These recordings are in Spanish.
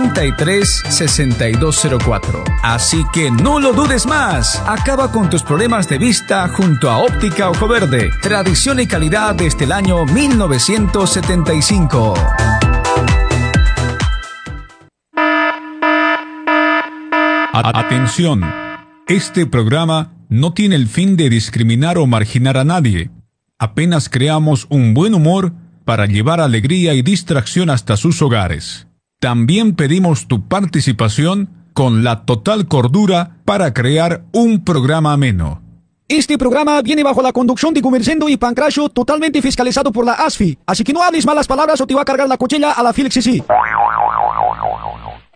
63 6204. Así que no lo dudes más. Acaba con tus problemas de vista junto a Óptica Ojo Verde. Tradición y calidad desde el año 1975. Atención. Este programa no tiene el fin de discriminar o marginar a nadie. Apenas creamos un buen humor para llevar alegría y distracción hasta sus hogares. También pedimos tu participación con la total cordura para crear un programa ameno. Este programa viene bajo la conducción de Gumercendo y Pancracio totalmente fiscalizado por la ASFI, así que no hables malas palabras o te va a cargar la cochilla a la Felix sí.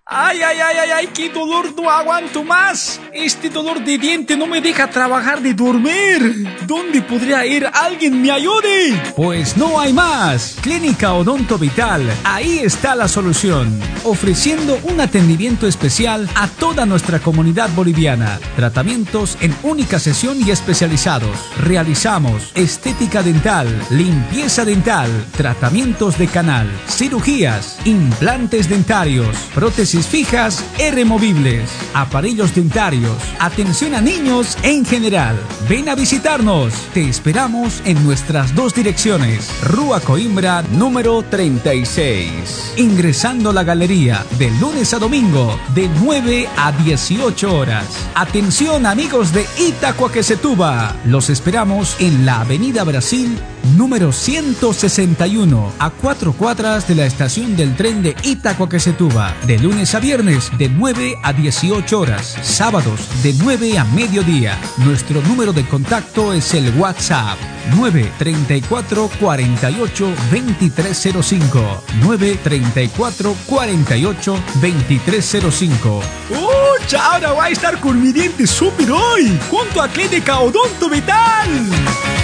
Ay, ay, ay, ay, ay, qué dolor, no aguanto más. Este dolor de diente no me deja trabajar de dormir. ¿Dónde podría ir? ¿Alguien me ayude? Pues no hay más. Clínica Odonto Vital. Ahí está la solución. Ofreciendo un atendimiento especial a toda nuestra comunidad boliviana. Tratamientos en única sesión y especializados. Realizamos estética dental, limpieza dental, tratamientos de canal, cirugías, implantes dentarios, prótesis fijas e removibles, aparellos dentarios, atención a niños en general. Ven a visitarnos. Te esperamos en nuestras dos direcciones. Rúa Coimbra número 36. Ingresando a la galería de lunes a domingo de 9 a 18 horas. Atención amigos de Itacoaquecetuba. Los esperamos en la Avenida Brasil número 161 a cuatro cuadras de la estación del tren de Itacoaquecetuba. De lunes a viernes de 9 a 18 horas, sábados de 9 a mediodía. Nuestro número de contacto es el WhatsApp 934 48 2305 934 48 2305 ¡Uy! Ahora va a estar con mi diente súper hoy, junto a Clínica Odonto Vital.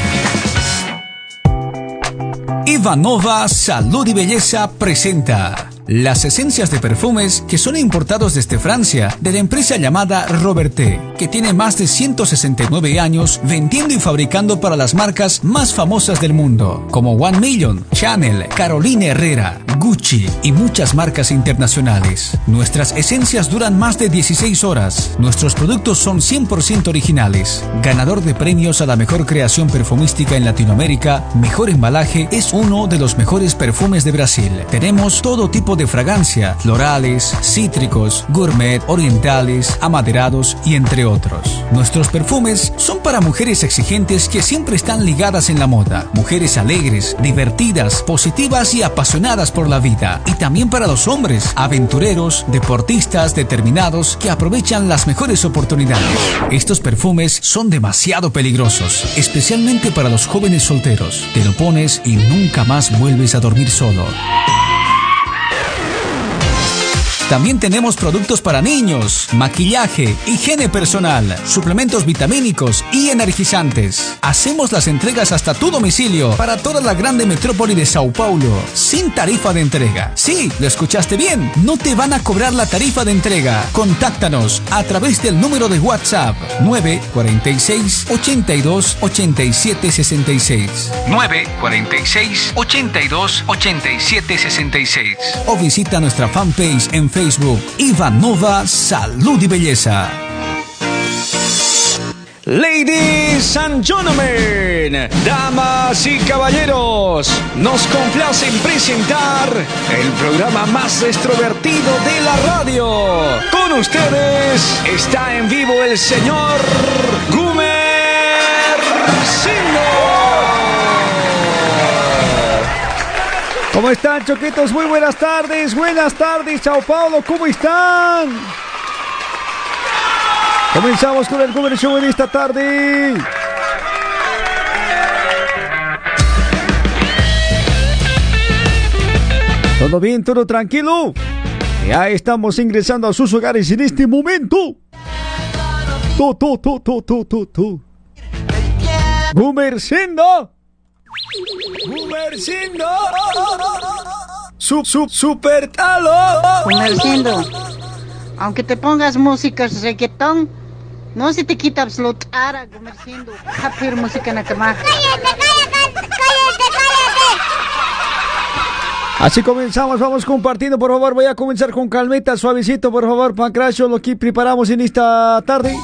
Ivanova Salud y Belleza presenta las esencias de perfumes que son importados desde Francia de la empresa llamada Roberté, que tiene más de 169 años vendiendo y fabricando para las marcas más famosas del mundo, como One Million, Chanel, Carolina Herrera, Gucci y muchas marcas internacionales. Nuestras esencias duran más de 16 horas. Nuestros productos son 100% originales. Ganador de premios a la mejor creación perfumística en Latinoamérica, mejor embalaje, es uno de los mejores perfumes de Brasil. Tenemos todo tipo de fragancia, florales, cítricos, gourmet, orientales, amaderados y entre otros. Nuestros perfumes son para mujeres exigentes que siempre están ligadas en la moda, mujeres alegres, divertidas, positivas y apasionadas por la vida, y también para los hombres, aventureros, deportistas determinados que aprovechan las mejores oportunidades. Estos perfumes son demasiado peligrosos, especialmente para los jóvenes solteros. Te lo pones y nunca más vuelves a dormir solo. También tenemos productos para niños, maquillaje, higiene personal, suplementos vitamínicos y energizantes. Hacemos las entregas hasta tu domicilio para toda la grande metrópoli de Sao Paulo, sin tarifa de entrega. Sí, lo escuchaste bien, no te van a cobrar la tarifa de entrega. Contáctanos a través del número de WhatsApp 946 82 87 66. 946 82 87 66. O visita nuestra fanpage en Facebook Facebook Ivanova Salud y Belleza. Ladies and gentlemen, damas y caballeros, nos complace presentar el programa más extrovertido de la radio. Con ustedes está en vivo el señor Gumer ¿Cómo están, choquitos? Muy buenas tardes, buenas tardes, Chao Paulo, ¿cómo están? Comenzamos con el Cover Show en esta tarde. ¿Todo bien? ¿Todo tranquilo? Ya estamos ingresando a sus hogares en este momento. Tu, tu, tu, tu, tu, tu, tu. Gumercindo. Gumercindo. Sub, sub, super talo. Gumercindo. Aunque te pongas música reggaetón, no se te quita absolutar, comerciando. Happy música en la cama. ¡Cállate, cállate, cállate, cállate! Así comenzamos, vamos compartiendo, por favor. Voy a comenzar con calmeta, suavecito, por favor, Pancracio, lo que preparamos en esta tarde.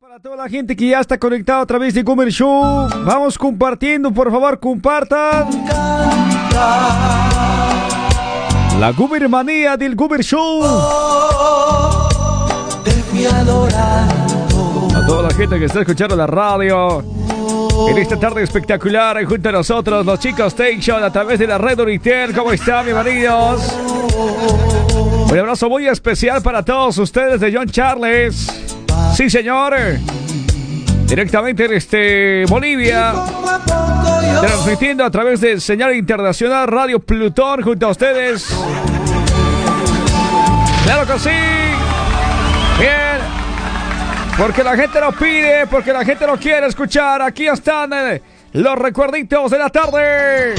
Para toda la gente que ya está conectada a través de Gomer Show, vamos compartiendo, por favor, compartan. La Gomer Manía del Gomer Show. A toda la gente que está escuchando la radio. En esta tarde espectacular, junto a nosotros, los chicos Station a través de la red Unitel. ¿Cómo están, bienvenidos? Un abrazo muy especial para todos ustedes de John Charles. Sí, señor. Directamente desde Bolivia. Transmitiendo a través de señal internacional Radio Plutón junto a ustedes. Claro que sí. Bien. Porque la gente lo pide, porque la gente lo quiere escuchar. Aquí están eh, los recuerditos de la tarde.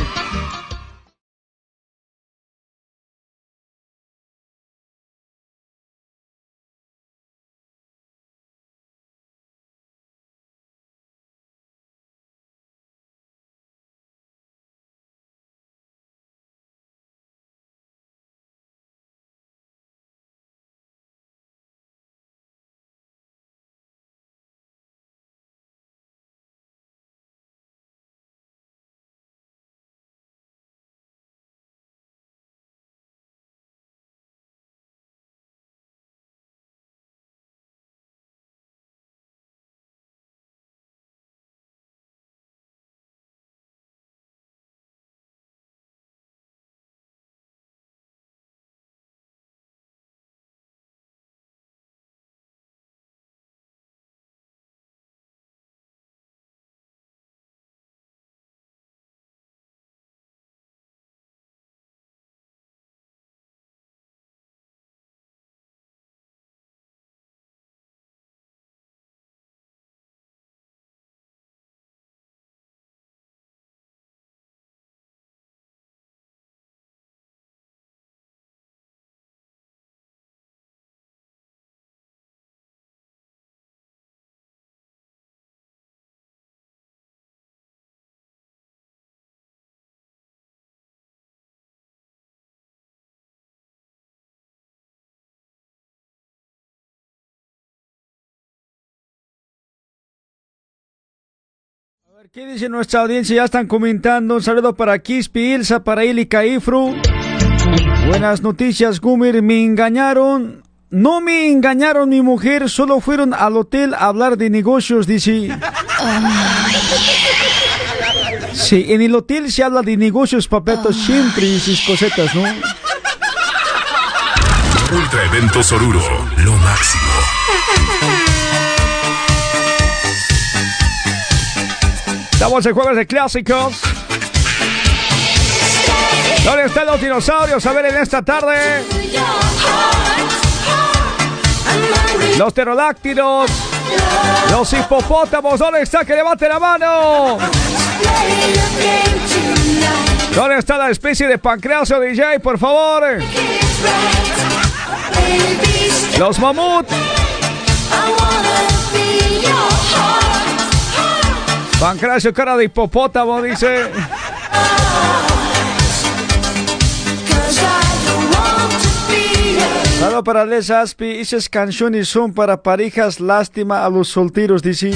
¿Qué dice nuestra audiencia? Ya están comentando. Un saludo para Kispi, Ilsa, para Ili Caifru. Buenas noticias, Gumir. Me engañaron. No me engañaron mi mujer, solo fueron al hotel a hablar de negocios, dice. Sí, en el hotel se habla de negocios, papetos, siempre y sus cosetas, ¿no? Ultra Eventos Oruro, lo máximo. Estamos en jueves de clásicos. ¿Dónde están los dinosaurios? A ver en esta tarde. Los pterodáctilos. Los hipopótamos. ¿Dónde está? Que levante la mano. ¿Dónde está la especie de pancreasio DJ? Por favor. Los mamuts. Pancracio, cara de hipopótamo, dice. Saludos para Les Aspi. Esas canciones son para parejas. Lástima a los solteros, dice.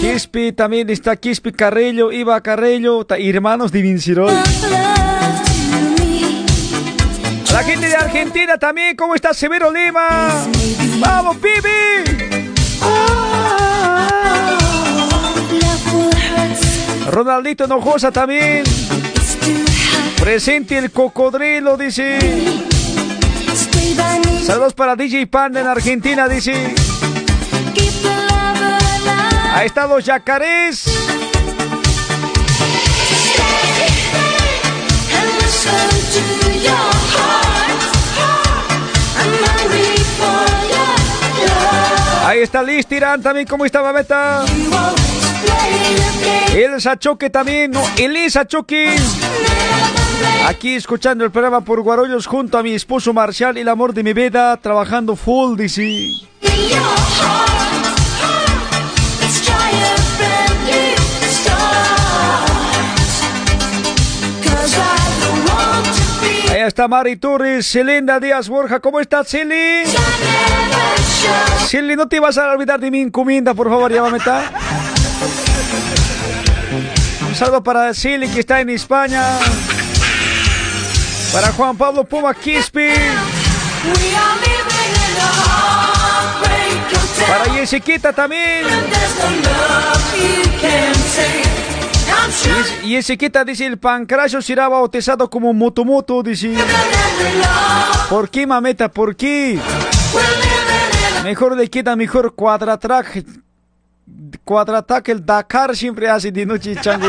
Quispi, también está Quispi Carrello, Iba Carrello, hermanos de Vincirol. La gente de Argentina también, ¿cómo está Severo Lima? ¡Vamos, Pibi! Ronaldito Nojosa también. Presente el cocodrilo, dice. Saludos para DJ Panda en Argentina, dice. Ahí están los yacarés. Ahí está Liz Tirán también, ¿cómo está Babeta? Elsa Choque también, no, Elisa Choque. Aquí escuchando el programa por Guarollos junto a mi esposo Marcial, el amor de mi vida, trabajando full, dice. Está Mari Torres, Celinda Díaz Borja, ¿cómo estás, Celi? Celi, no te vas a olvidar de mi encomienda, por favor, llámame, ¿está? Un saludo para Celi, que está en España. Para Juan Pablo Puma Quispi. Para Jessiquita también. Y Jessiquita dice, el pancracio será bautizado como Motomoto, dice. ¿Por qué, mameta? ¿Por qué? Mejor le queda mejor cuadratrack. cuadrataque el Dakar siempre hace de noche chango.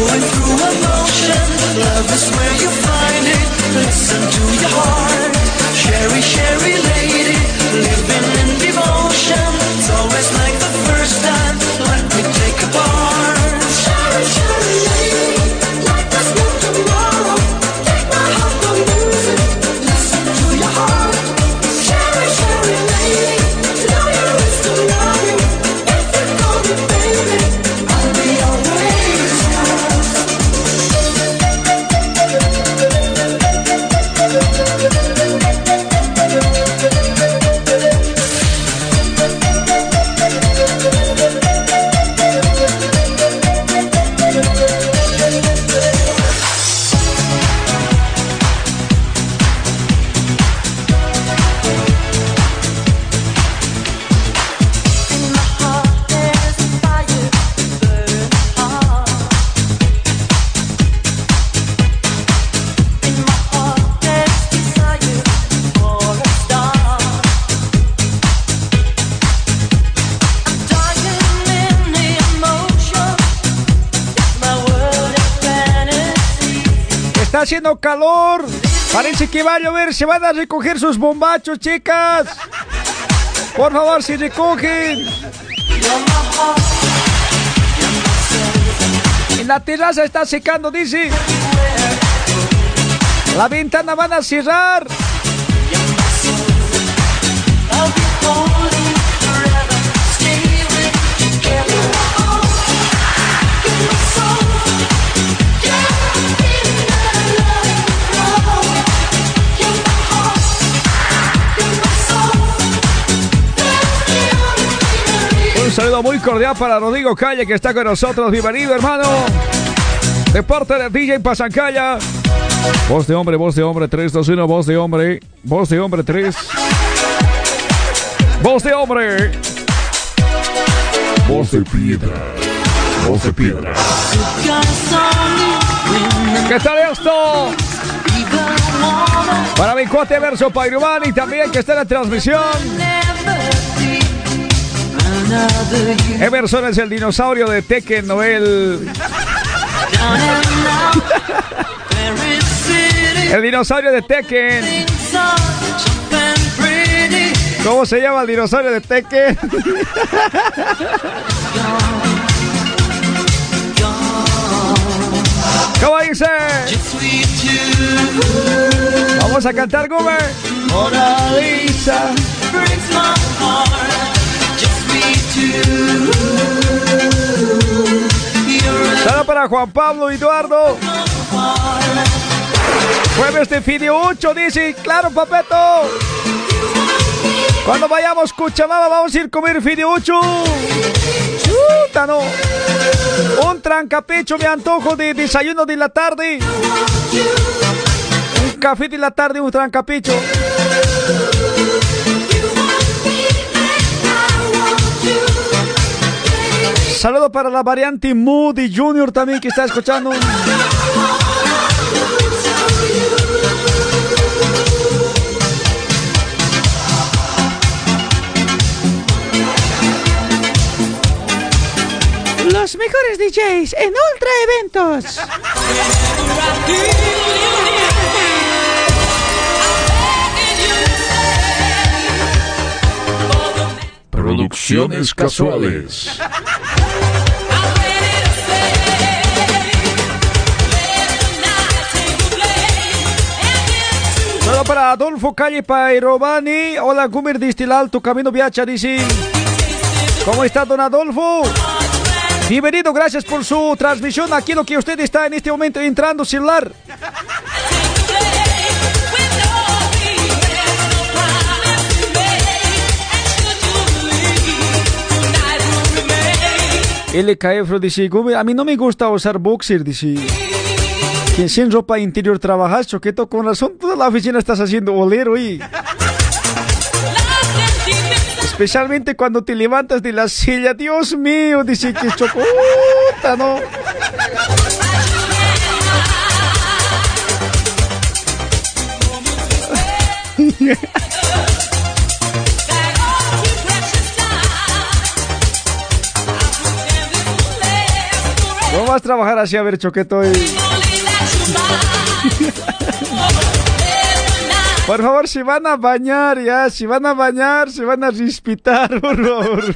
Going through emotion, love is where you find it. Listen to your heart, Sherry, Sherry lady, living in devotion. It's always like the first time. Haciendo calor. Parece que va a llover. Se van a recoger sus bombachos, chicas. Por favor, si recogen. En la terraza está secando, dice. La ventana van a cerrar. Un saludo muy cordial para Rodrigo Calle que está con nosotros. Bienvenido, hermano. De parte de DJ Pasancaya. Voz de hombre, voz de hombre, 3, 2, 1, voz de hombre. Voz de hombre, 3. Voz de hombre. Voz de piedra. Voz de piedra. ¿Qué tal esto? Para mi cuate verso Pairumani también que está en la transmisión. Emerson es el dinosaurio de Tekken Noel. El dinosaurio de Tekken. ¿Cómo se llama el dinosaurio de Tekken? ¿Cómo dice? Vamos a cantar, Gumer. Mona Lisa. Juan Pablo Eduardo. Jueves de Fideo 8, dice. Claro, papeto. Cuando vayamos Cuchamama vamos a ir a comer Fideo 8. Chuta. Un trancapecho me antojo de desayuno de la tarde. Un café de la tarde, un trancapecho. Saludo para la variante Moody Junior también que está escuchando. Los mejores DJs en Ultra Eventos. Producciones casuales. Adolfo Calle Pairobani. Hola, Gumir Distilal, tu camino viacha, dice. ¿Cómo está, don Adolfo? Bienvenido, gracias por su transmisión. Aquí lo que usted está en este momento entrando celular. LKF dice, a mí no me gusta usar boxer, dice. Que sin ropa interior trabajas, choqueto, con razón toda la oficina estás haciendo olero y... Especialmente cuando te levantas de la silla, Dios mío, dice que chocota, ¿no? No vas a trabajar así a ver choqueto y... Por favor, si van a bañar ya, si van a bañar, si van a respitar, por favor.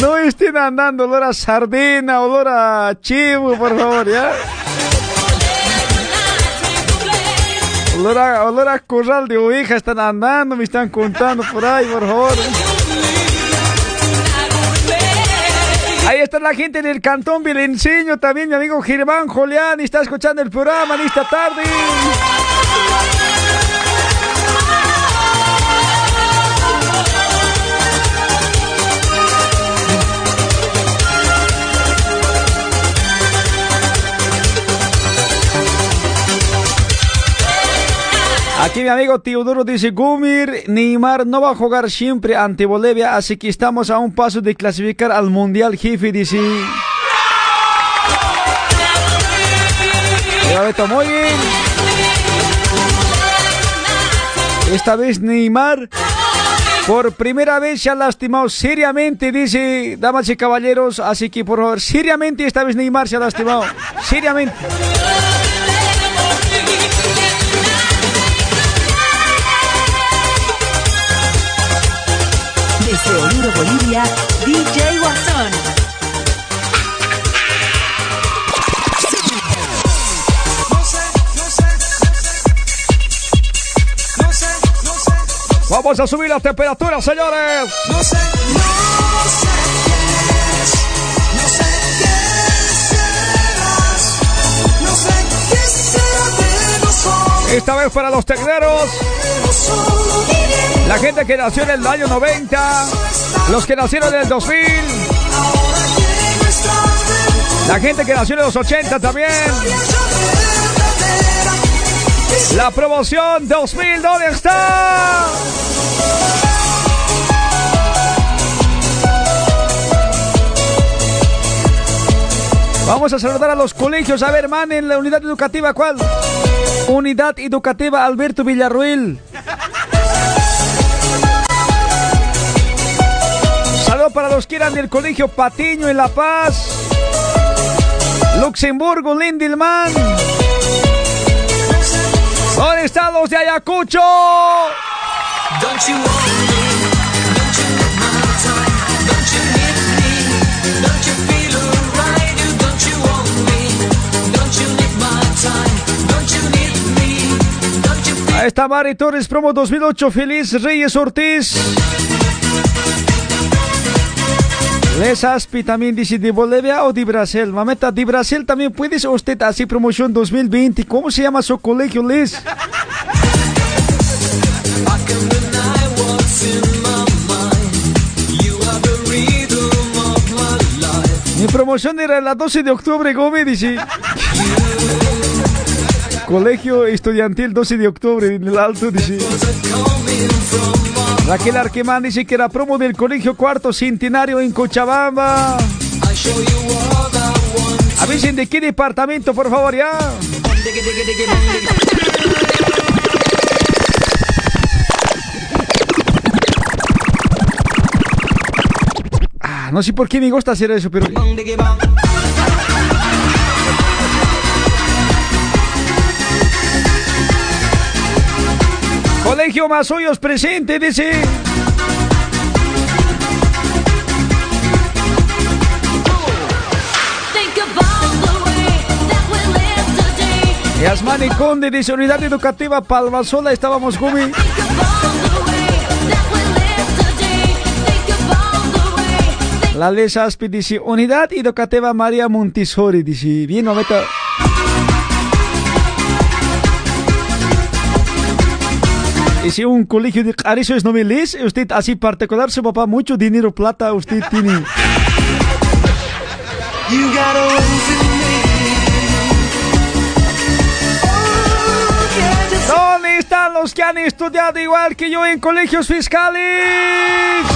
No estén andando olor sardina, olor chivo, por favor, ya. Olor a, olor corral de oveja están andando, me están contando por ahí, por favor. Ahí está la gente del Cantón Vilenseño, también mi amigo Germán Julián está escuchando el programa en esta tarde. Aquí mi amigo Teodoro dice, Gumir, Neymar no va a jugar siempre ante Bolivia, así que estamos a un paso de clasificar al Mundial, jefe, dice. Beto, muy bien. Esta vez Neymar por primera vez se ha lastimado seriamente, dice damas y caballeros, así que por favor, seriamente esta vez Neymar se ha lastimado, seriamente. Desde Oruro, Bolivia, DJ Guasón. Vamos a subir la temperatura, señores. No sé, no Esta vez para los tecneros, la gente que nació en el año 90, los que nacieron en el 2000, ahora que nuestra aventura la gente que nació en los 80 también. La promoción 2000, ¿dónde está? Vamos a saludar a los colegios. A ver, man, en la unidad educativa, ¿cuál? Unidad educativa Alberto Villarruel. Saludos para los que eran del colegio Patiño en La Paz. Luxemburgo, Lindilman. ¿Dónde están de Ayacucho? Ahí está Mari Torres, promo 2008, Feliz Reyes Ortiz. Les Aspi también dice de Bolivia o de Brasil. Mameta, de Brasil también puedes usted así promoción 2020. ¿Cómo se llama su colegio, Les? Mi promoción era la 12 de octubre, Gómez, dice. Colegio Estudiantil 12 de octubre en el Alto, dice. Raquel Arquemán dice que era promo del Colegio Cuarto Centenario en Cochabamba. Avisen de qué departamento, por favor, ya. Ah, no sé por qué me gusta hacer eso, pero... Colegio Mazoyos presente, dice. Yasmani Conde dice Unidad Educativa Palmasola, estábamos Gumi. La Aspi dice Unidad Educativa María Montessori, dice. Bien, momento. Dice un colegio de Arisos no me lees, usted así particular, su papá mucho dinero, plata, usted tiene. Oh? ¿Dónde están los que han estudiado igual que yo en colegios fiscales?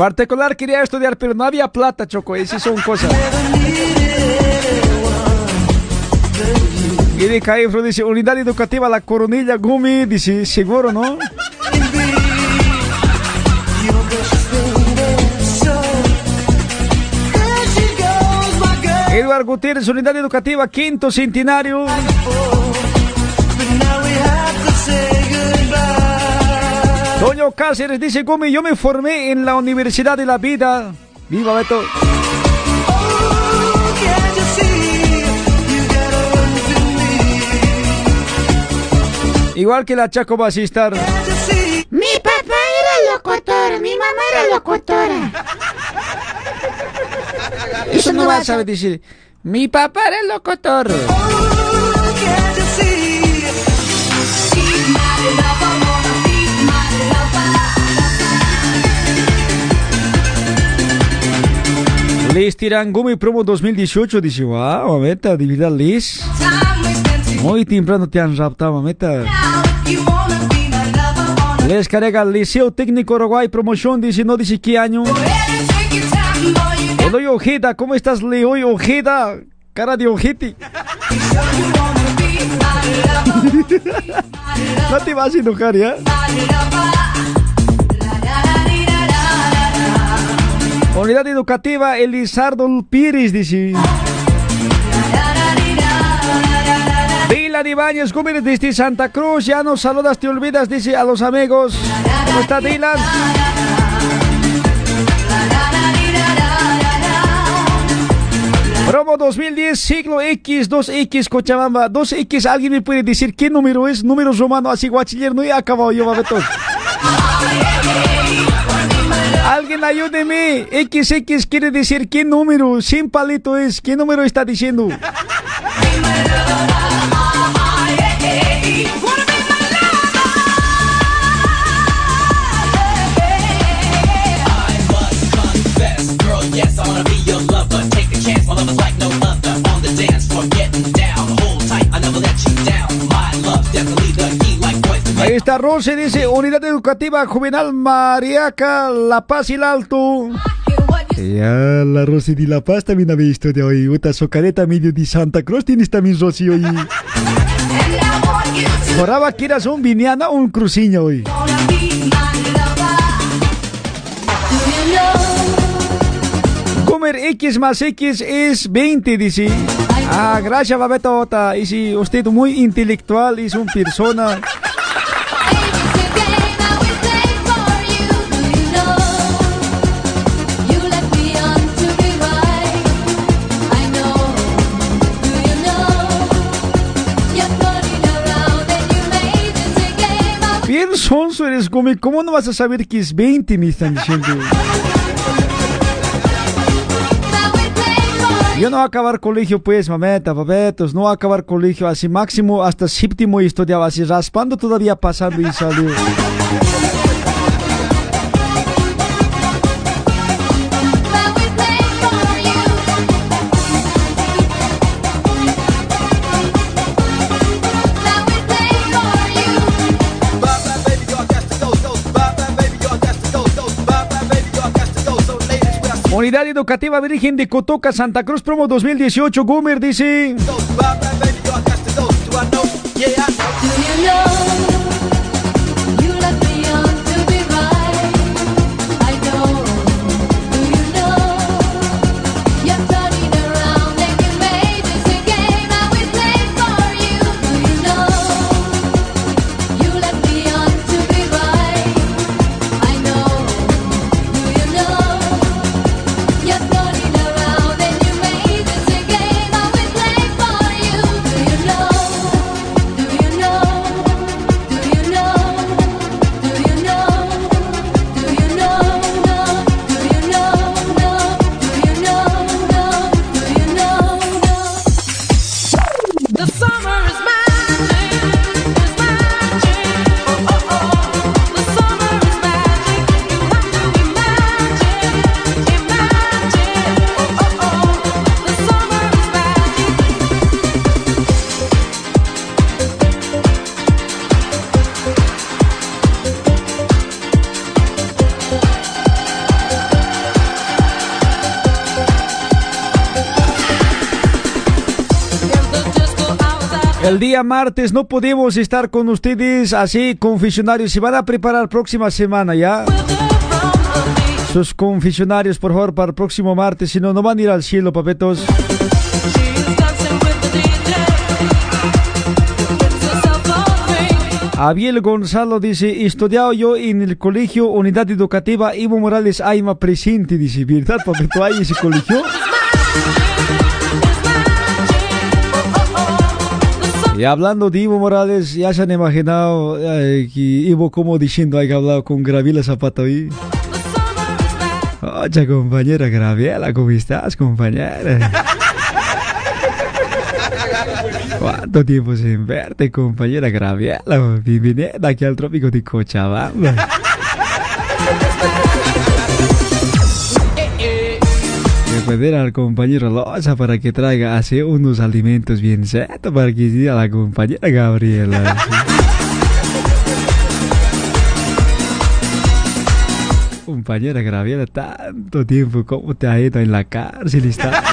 Particular quería estudiar, pero no había plata, Choco, sí son cosas. Y de Caifro dice, unidad educativa La Coronilla Gumi, dice, seguro, ¿no? Eduardo Gutiérrez, unidad educativa Quinto Centenario. Toño Cáceres dice, Gumi, yo me formé en la Universidad de la Vida. Viva Beto. Oh. Igual que la Chaco Basistar. Mi papá era locutor, mi mamá era locutora. Eso no vas a saber decir. Mi papá era el locutor. Liz Tirangumi Promo 2018 dice, wow, mameta, divida Liz. Muy temprano te han raptado, mameta. Les carga Liceo Técnico Uruguay Promoción, dice, no dice qué año. Eloy Ojeda, ¿cómo estás, Leoy Ojeda? Cara de ojete. No te vas a enojar, ¿ya? Unidad Educativa Elizardo Pires, dice. Dylan Ibáñez Gómez desde Santa Cruz, ya nos saludas, te olvidas, dice a los amigos. ¿Cómo está Dylan? Promo 2010, siglo X, 2X, Cochabamba, 2X, ¿alguien me puede decir qué número es? Número romano, así guachiller, no he acabado yo, babetos. Alguien ayúdeme, XX quiere decir qué número, sin palito es, qué número está diciendo. Está Rose, dice Unidad Educativa Juvenal Mariaca, La Paz y el Alto. Ya, la Rosy de La Paz también ha visto de hoy. Otra socareta medio de Santa Cruz tienes también Rosy hoy. Joraba que eras un viniana o un cruciño hoy. Comer X más X es 20, dice. Ah, gracias, Babetota. Y si usted muy intelectual es una persona. Sonso eres, Gómez. ¿Cómo no vas a saber que es 20? Me están diciendo. Yo no voy a acabar colegio, pues, mameta, babetos. No voy a acabar colegio así máximo hasta séptimo estudiaba así, raspando todavía pasando y salió. Unidad Educativa Virgen de Cotoca, Santa Cruz, promo 2018. Gomer dice. Día martes no podemos estar con ustedes así, confesionarios. Se van a preparar próxima semana ya. Sus confesionarios, por favor, para el próximo martes. Si no, no van a ir al cielo, papetos. Abiel Gonzalo dice, estudiado yo en el colegio Unidad Educativa Ivo Morales Aima presente, dice, ¿verdad, papeto? ¿Hay ese colegio? Y hablando de Ivo Morales, ya se han imaginado eh, que Ivo como diciendo hay que hablar con Graviela Zapata ahí. Oye, compañera Graviela, ¿cómo estás, compañera? ¿Cuánto tiempo sin verte, compañera Graviela? Bienvenida aquí al trópico de Cochabamba. Al compañero Loza para que traiga así unos alimentos bien setos para que diga la compañera Gabriela. compañera Graviela, tanto tiempo, ¿cómo te ha ido en la cárcel? Está?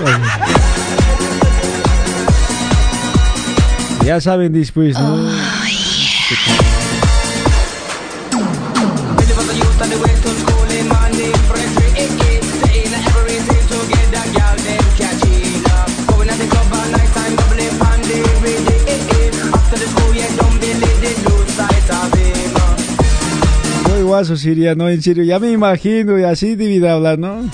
Ya saben después, ¿no? Muy guaso Siria, no, en serio, ya me imagino y así debí hablar, ¿no?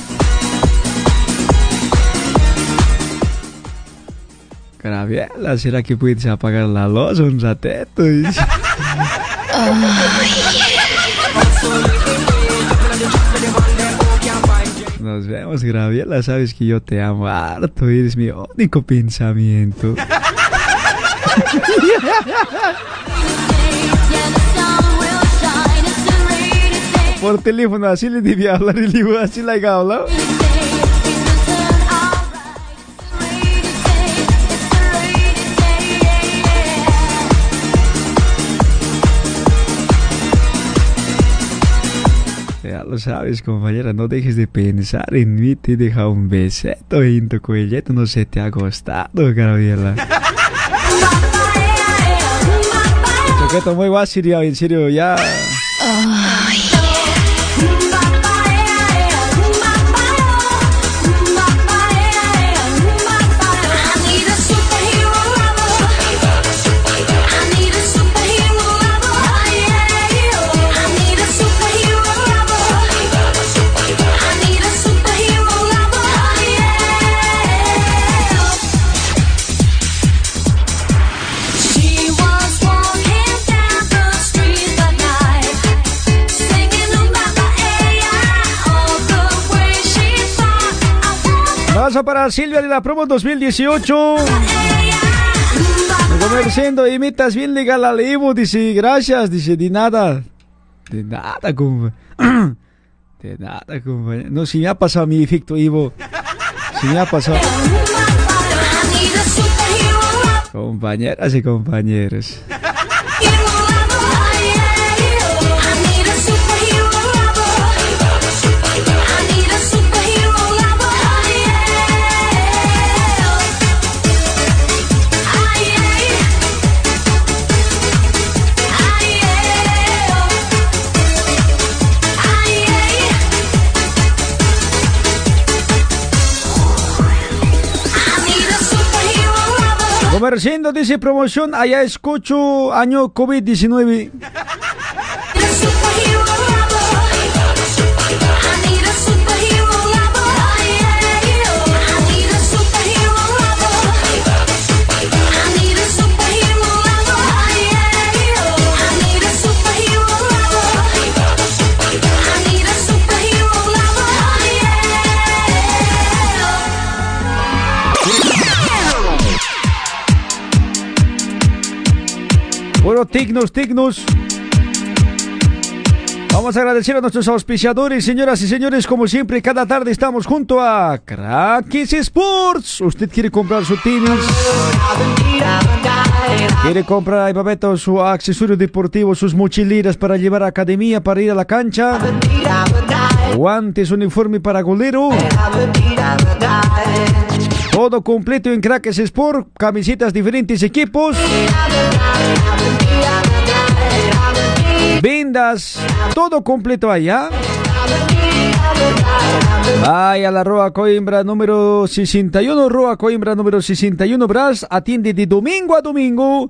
Graviela, ¿será que puedes apagar la luz un ratito? Nos vemos, Graviela, sabes que yo te amo harto, eres mi único pensamiento. Por teléfono así le debía hablar y le digo así la he hablado. Ya lo sabes, compañera, no dejes de pensar en mí. Te deja un beseto en tu cuelleto, no se te ha gustado, Gabriela. Choqueto muy guay, en serio, ya. She Paso para Silvia de la promo 2018. Comerciando, imitas bien legal al Ivo, dice, gracias, dice, de nada. De nada, compañero. De nada, compañero. No, si me ha pasado mi efecto Ivo. Si me ha pasado. Compañeras y compañeros. Comerciando, dice promoción, allá escucho año COVID-19. Bueno, Tignos, Tignos. Vamos a agradecer a nuestros auspiciadores, señoras y señores, como siempre, cada tarde estamos junto a Crackis Sports. ¿Usted quiere comprar su tenis? ¿Quiere comprar, ay, su accesorio deportivo, sus mochilitas para llevar a academia, para ir a la cancha? Guantes, uniforme para golero. Todo completo en Crackers Sport, camisetas diferentes equipos. Vendas, todo completo allá. Vaya la Roa Coimbra número 61, Roa Coimbra número 61, Bras, atiende de domingo a domingo.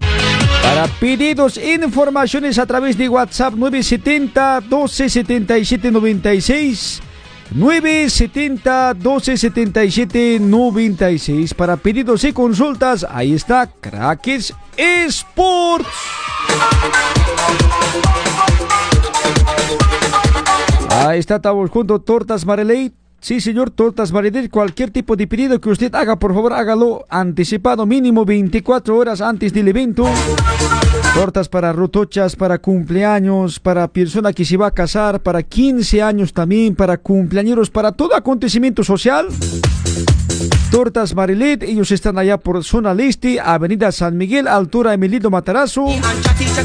Para pedidos e informaciones a través de WhatsApp 970 1277 96. 970 1277 96. Para pedidos y consultas, ahí está Crackers Sports. Ahí está, estamos junto, Tortas Mareley. Sí, señor, Tortas Mareley. Cualquier tipo de pedido que usted haga, por favor, hágalo anticipado, mínimo 24 horas antes del evento. Tortas para rotochas, para cumpleaños, para persona que se va a casar, para 15 años también, para cumpleaños, para todo acontecimiento social. Tortas Marilet, ellos están allá por zona leste, Avenida San Miguel, altura Emilito Matarazo.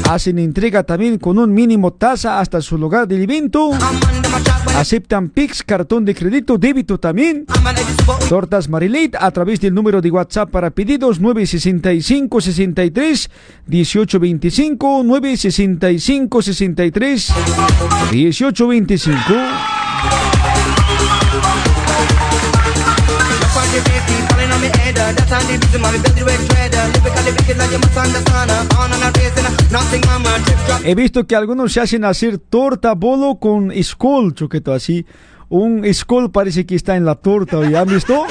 Hacen entrega también con un mínimo tasa hasta su lugar del evento. Aceptan PIX, cartón de crédito, débito también. Tortas Marilet a través del número de WhatsApp para pedidos 965 63 1825 965 63 1825. He visto que algunos se hacen hacer torta bolo con skull, choqueto así. Un skull parece que está en la torta, ¿ya han visto?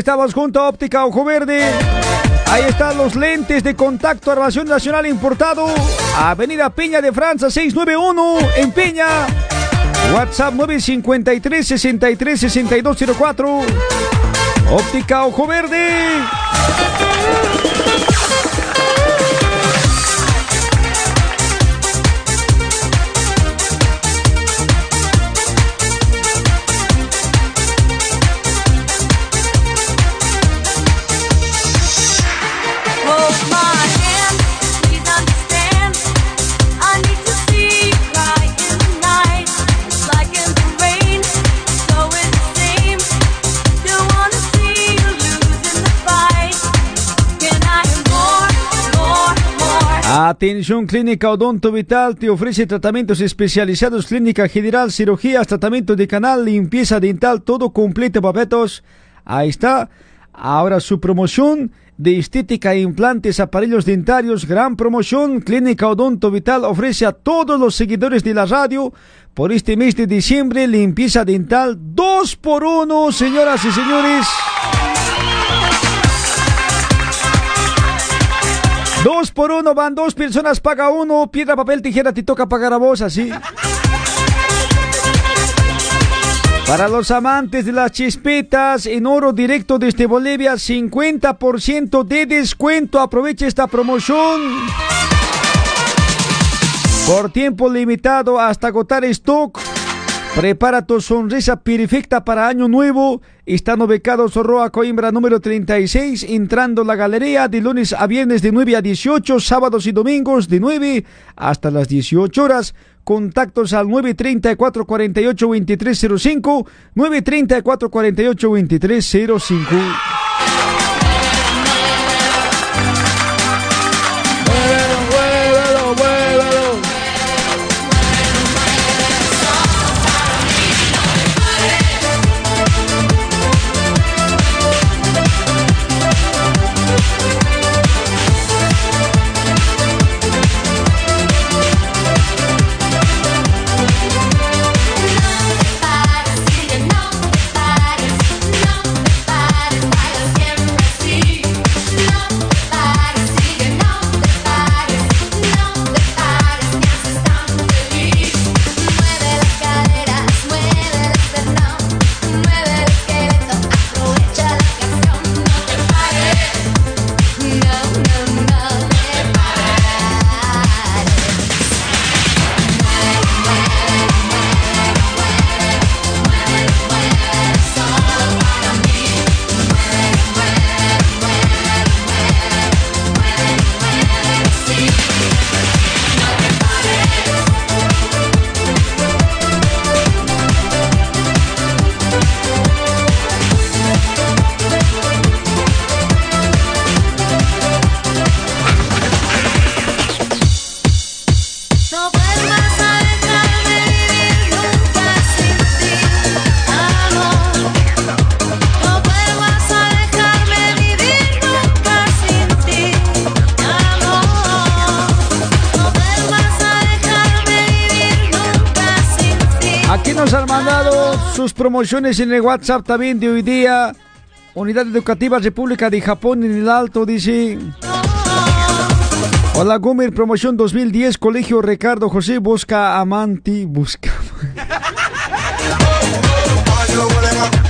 Estamos junto a Óptica Ojo Verde. Ahí están los lentes de contacto Armación Nacional importado. Avenida Peña de Francia 691 en Peña. WhatsApp 953 63 6204. Óptica Ojo Verde. Atención Clínica Odonto Vital te ofrece tratamientos especializados, clínica general, cirugías, tratamiento de canal, limpieza dental, todo completo, papetos. Ahí está. Ahora su promoción de estética implantes, aparellos dentarios, gran promoción. Clínica Odonto Vital ofrece a todos los seguidores de la radio por este mes de diciembre limpieza dental 2 por 1 señoras y señores. Dos por uno, van dos personas, paga uno, piedra, papel, tijera, te toca pagar a vos, así. Para los amantes de las chispetas en oro directo desde Bolivia, 50% de descuento. Aprovecha esta promoción. Por tiempo limitado hasta agotar stock. Prepara tu sonrisa perfecta para año nuevo. Están ubicados Roa Coimbra número 36, entrando la galería de lunes a viernes de 9 a 18, sábados y domingos de 9 hasta las 18 horas. Contactos al 934 48 promociones en el WhatsApp también de hoy día. Unidad Educativa República de Japón en el Alto, dice. Hola Gomer, promoción 2010, Colegio Ricardo José, busca amanti, busca.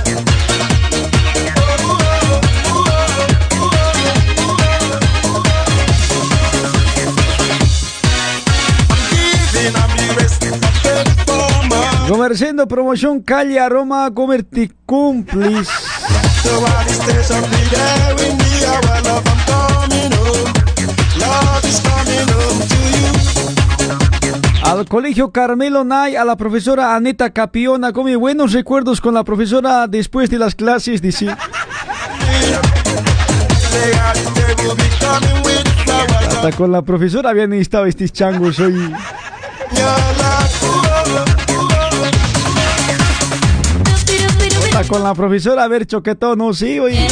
Comerciando promoción calle aroma Gomer te cumplis. Al colegio Carmelo Nay, a la profesora Aneta Capiona, con mis buenos recuerdos con la profesora después de las clases, dice. Hasta con la profesora habían estado estos changos hoy. Con la profesora, a ver, choquetón, no, sí, oye.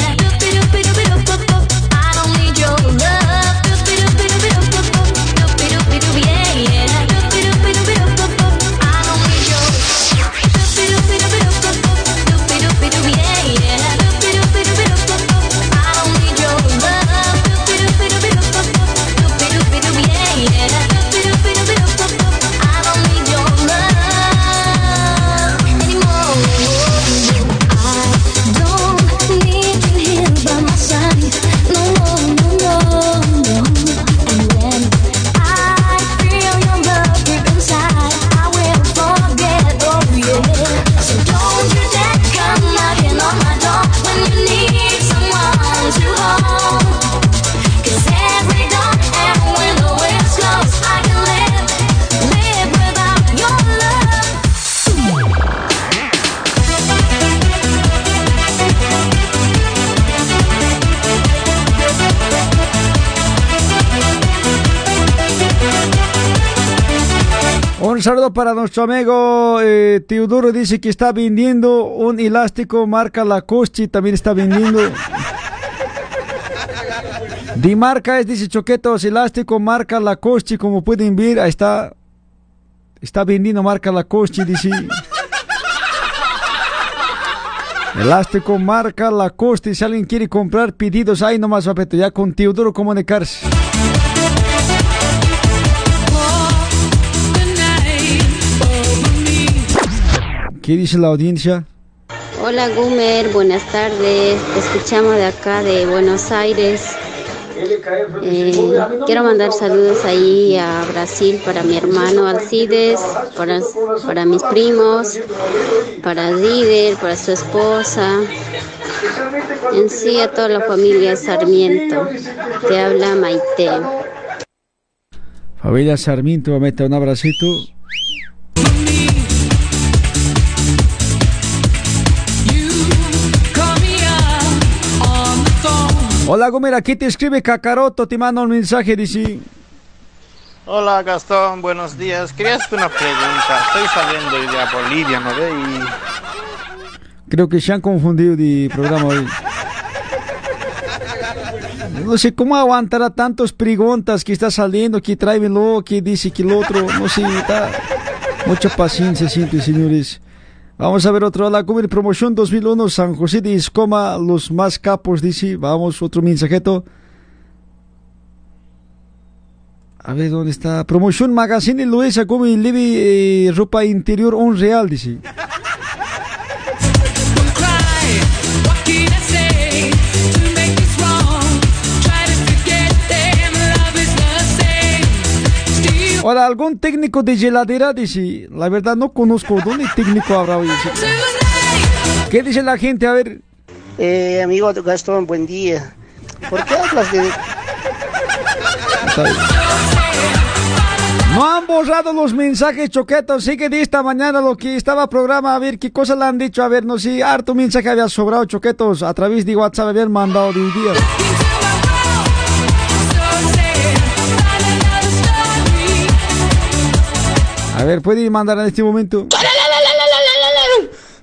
Un saludo para nuestro amigo eh, Teodoro, dice que está vendiendo un elástico marca Lacoste, también está vendiendo. Di marca es, dice Choquetos, elástico marca Lacoste, como pueden ver, ahí está. Está vendiendo marca Lacoste, dice. Elástico marca Lacoste, si alguien quiere comprar pedidos, ahí nomás, papeto, ya con Teodoro comunicarse. ¿Qué dice la audiencia? Hola Gumer, buenas tardes. Te escuchamos de acá de Buenos Aires. Eh, quiero mandar saludos ahí a Brasil para mi hermano Alcides, para, para mis primos, para Dider, para su esposa, en sí a toda la familia Sarmiento. Te habla Maite. Familia Sarmiento, mete un abracito. Hola Gomer, aquí te escribe Cacaroto, te manda un mensaje, dice. Hola Gastón, buenos días. Quería hacerte una pregunta. Estoy saliendo de a Bolivia, ¿no ve? Y Creo que se han confundido de programa hoy. No sé cómo aguantará tantas preguntas que está saliendo, que tráemelo, que dice que el otro, no sé, está... Mucha paciencia siempre, señores. Vamos a ver otro, la Comer Promoción 2001, San José de Escoma, los más capos, dice. Vamos, otro mensajeto. A ver, ¿dónde está? Promoción Magazine Luisa Gómez Levi, eh, ropa interior un real, dice. Ahora, algún técnico de heladera dice, la verdad no conozco dónde técnico habrá hoy. ¿Qué dice la gente? A ver. Eh, amigo Gastón, buen día. ¿Por qué hablas de...? No han borrado los mensajes choquetos, sí que de esta mañana lo que estaba programa, a ver qué cosas le han dicho, a ver, no sé, harto mensaje había sobrado choquetos, a través de WhatsApp habían mandado de día. A ver, ¿puede mandar en este momento?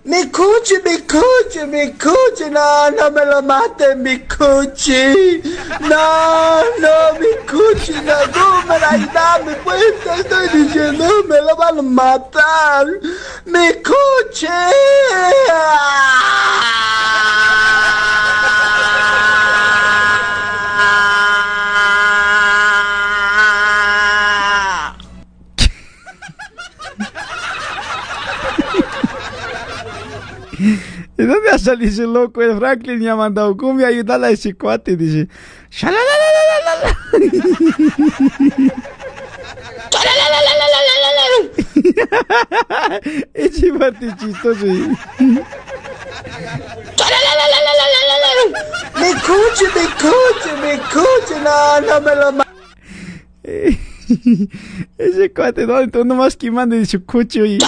Mi cuchi, mi cuchi, mi cuchi, no, no me lo maten, mi cuchi. No, no, mi cuchi, no, no, ayúdame, pues, te estoy diciendo, me lo van a matar. Mi cuchi. ¿De dónde ha salido ese loco? El Franklin me ha mandado cumbia, ayúdale a ese cuate. Dice, "Shalalalalala". ese parte chistoso. Mi cuchi, mi cuchi, mi cuchi, no, no me lo maten. ese cuate, no, entonces nomás quemando de su cucho y...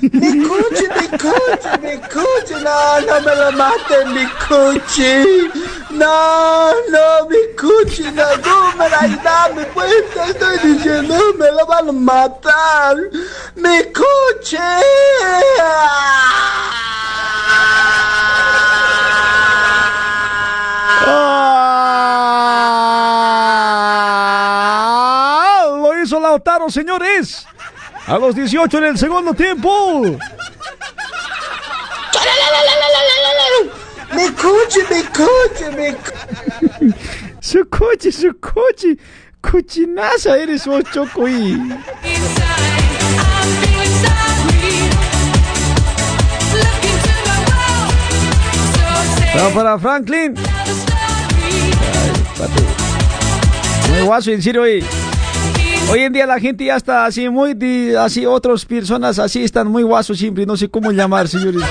Mi cuchi, mi cuchi, mi cuchi, no, no me lo maten, mi cuchi. No, no, mi cuchi, no, no, me ayúdame, pues, te estoy diciendo, me lo van a matar. Mi cuchi. ¡Ah! Lautaro, señores. A los 18 en el segundo tiempo. Mi cuchi, mi cuchi, mi cuchi. Su coche, su coche. Cochinaza eres vos, Choco. Y... Para Franklin. Ay. Muy guaso, en serio, hoy. Hoy en día la gente ya está así, muy, así, otras personas así están muy guasos siempre, no sé cómo llamar, señores.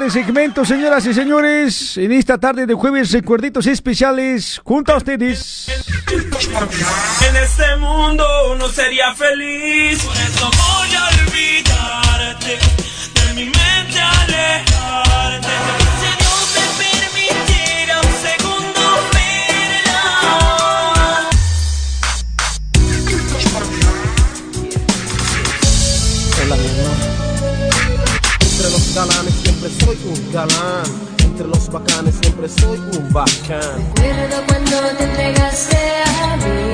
De segmento, señoras y señores. En esta tarde de jueves, recuerditos especiales junto a ustedes. En este mundo no sería feliz, por eso soy un galán. Entre los bacanes siempre soy un bacán. Recuerdo cuando te entregaste a mí.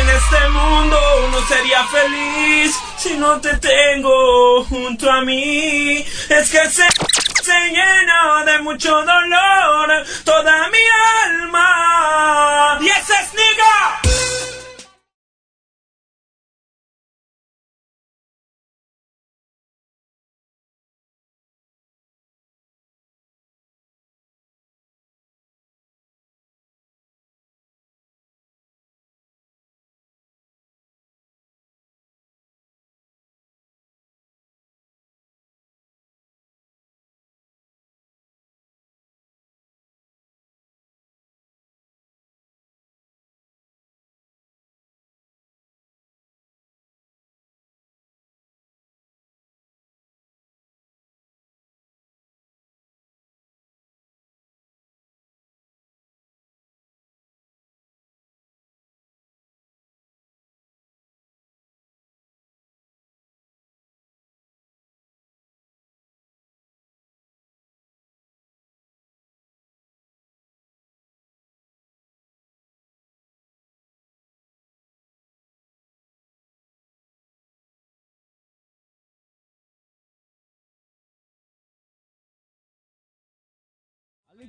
En este mundo no sería feliz si no te tengo junto a mí. Es que se, se llena de mucho dolor toda mi alma. Y es nigga.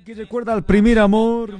Que recuerda al primer amor.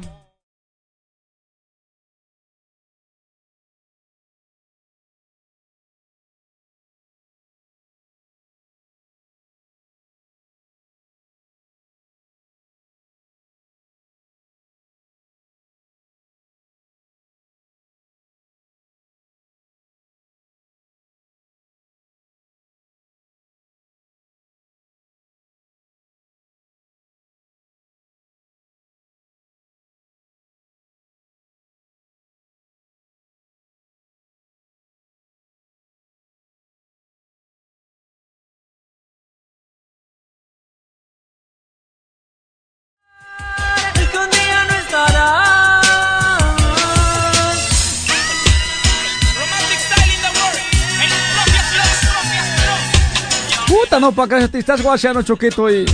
No, para acá te estás choqueto. Que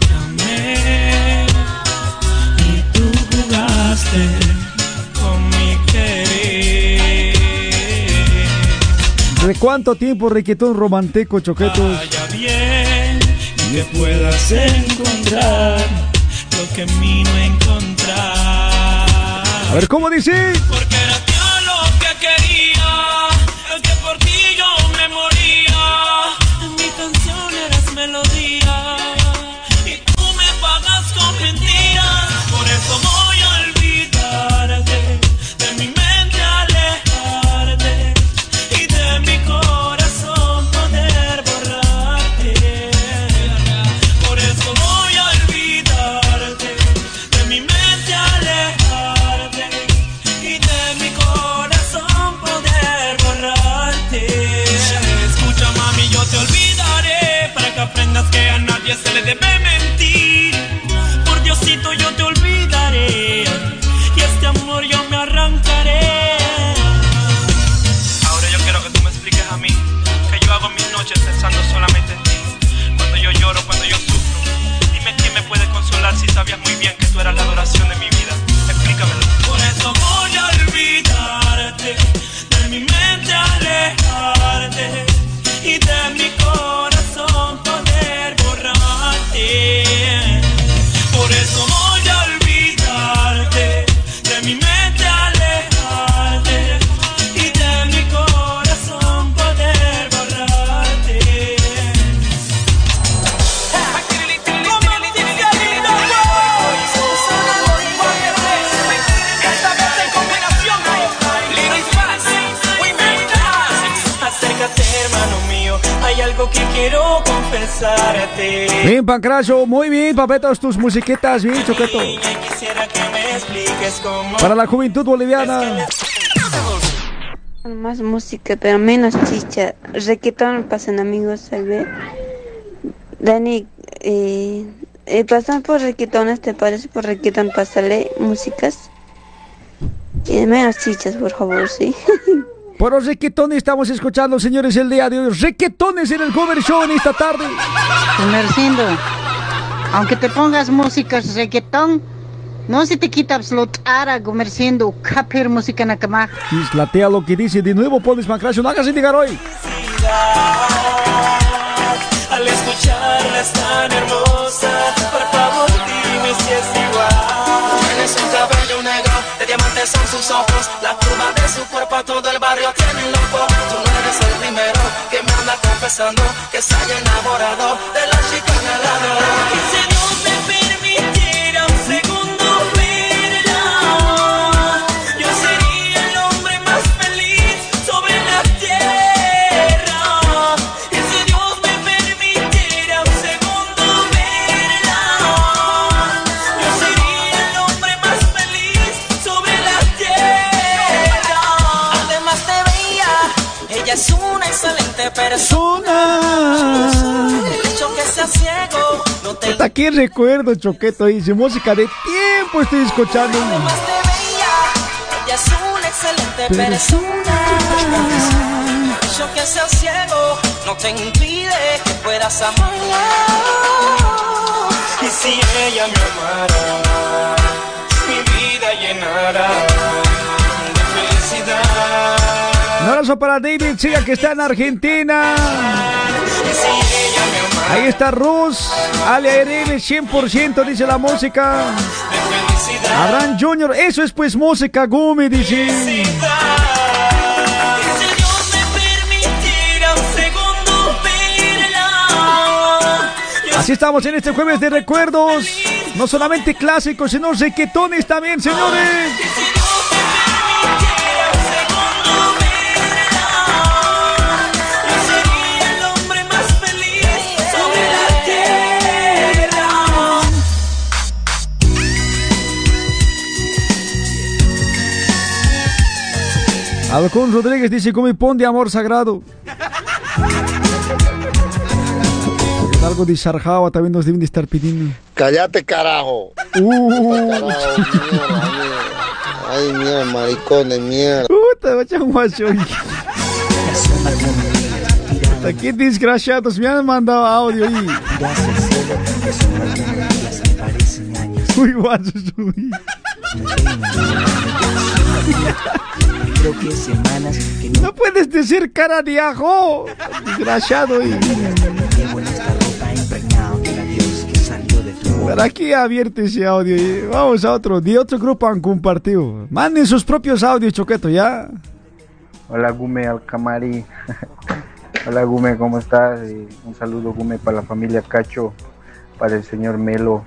te amé y. ¿De cuánto tiempo requetón romántico, choquetos? Vaya bien que puedas encontrar lo que en mí no encontrar. A ver, ¿cómo dice? Porque era melodía sabías muy bien que tú eras la adoración de mi vida. Confesarte. Bien, Pancracio, muy bien, papetos, tus musiquetas, bien, choqueto. Para la juventud boliviana. Más música, pero menos chicha. Requetón pasan amigos, ¿sabes? Dani, eh, eh, pasan por requetones, ¿te parece? Por requetón, pásale músicas. Y menos chichas, por favor, sí. Por los requetones estamos escuchando, señores, el día de hoy. Requetones en el cover show en esta tarde. Comerciando. Aunque te pongas música reggaetón, no se te quita absolutara comerciando capir música en la cama. Islatea lo que dice. De nuevo pones Pancracio, no hagas indicar hoy. Al escucharla es tan hermosa, por favor dime si es igual. Tienes un diamantes son sus ojos, la curva de su cuerpo a todo el barrio tiene loco. Tú no eres el primero que me anda confesando que se haya enamorado de la chica al lado. Persona. El hecho que sea ciego no te Hasta aquí recuerdo, choqueto, dice. Música de tiempo estoy escuchando. Ella es una excelente persona. Hecho que sea ciego no te impide que puedas amarla. Y si ella me amara, mi vida. Un abrazo para David Chiga que está en Argentina. Ahí está Rus, Ale ARM 100% dice la música. Abraham Junior, eso es pues música Gumi, dice. Así estamos en este jueves de recuerdos. No solamente clásicos, sino requetones también, señores. Alcón Rodríguez dice, come pon de amor sagrado. Algo de Sarjava también nos deben de estar pidiendo. Cállate, carajo. Uh. Carajo, mierda, mierda. Ay, mierda, maricón de mierda. Puta, vaya guacho. Puta, Qué desgraciados, me han mandado audio ahí. Uy, guacho, uy. Creo que semanas que no No puedes decir cara de ajo. Desgraciado. Y... ¿Para qué abierto ese audio? Y Vamos a otro. De otro grupo han compartido. Manden sus propios audios, Choqueto, ya. Hola Gume Alcamari. Hola Gume, ¿cómo estás? Un saludo Gume para la familia Cacho, para el señor Melo,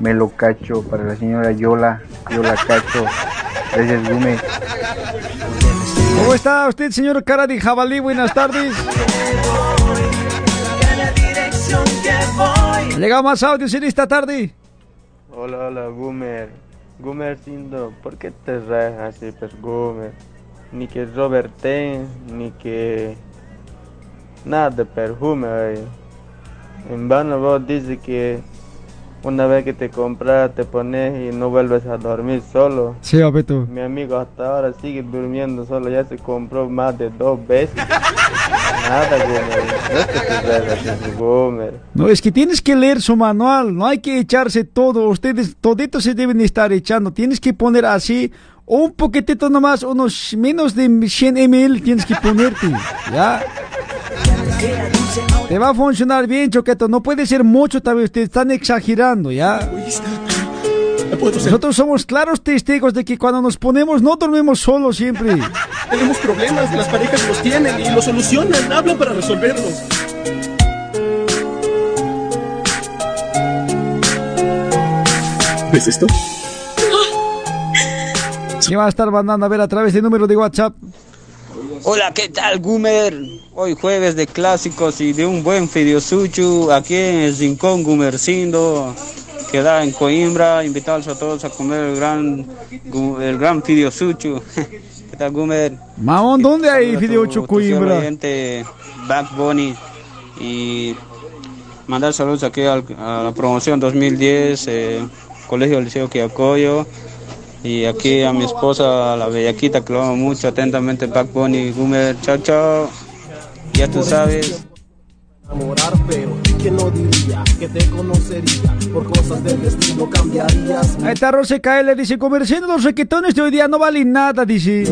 Melo Cacho, para la señora Yola, Yola Cacho. Gracias Gume. ¿Cómo está usted, señor cara de jabalí? Buenas tardes. Llega más audios en esta tarde. Hola, hola, Gumer. Gumer Sindo, ¿por qué te rejas así, pues, Gumer? Ni que Robert Ten, ni que nada de perfume. En vano vos dices que una vez que te compras te pones y no vuelves a dormir solo. Sí, Abeto. Mi amigo hasta ahora sigue durmiendo solo, ya se compró más de dos veces. Nada, Gumer. No es que te rejas así, Gumer. No, es que tienes que leer su manual, no hay que echarse todo, ustedes toditos se deben estar echando, tienes que poner así, un poquitito nomás, unos menos de 100 ml tienes que ponerte, ya. Te va a funcionar bien, Choqueto, no puede ser mucho también, ustedes están exagerando, ya. Nosotros somos claros testigos de que cuando nos ponemos no dormimos solos siempre. Tenemos problemas, las parejas los tienen y los solucionan, hablan para resolverlos. ¿Ves esto? ¿Qué va a estar mandando a ver a través del número de WhatsApp? Hola, ¿qué tal, Gumer? Hoy jueves de clásicos y de un buen Fidiosuchu aquí en el Rincón Gumercindo, que da en Coimbra. Invitarlos a todos a comer el gran, el gran Fidiosuchu. ¿Qué tal, Gumer? Maón, ¿dónde hay Saludos a Fideo tu- tu Chucuimbra? fiel oyente, Back Bunny. Y mandar saludos aquí a la promoción 2010, eh, Colegio Liceo Quiacoyo. Y aquí a mi esposa, la bellaquita, que lo amo mucho, atentamente, Back Bunny, Gumer, chao, chao. Ya tú sabes. enamorar, pero ¿quién no diría que te conocería? Por cosas del destino cambiarías. Ahí está Rose KL, dice, comerciando los requetones de hoy día no valen nada, dice.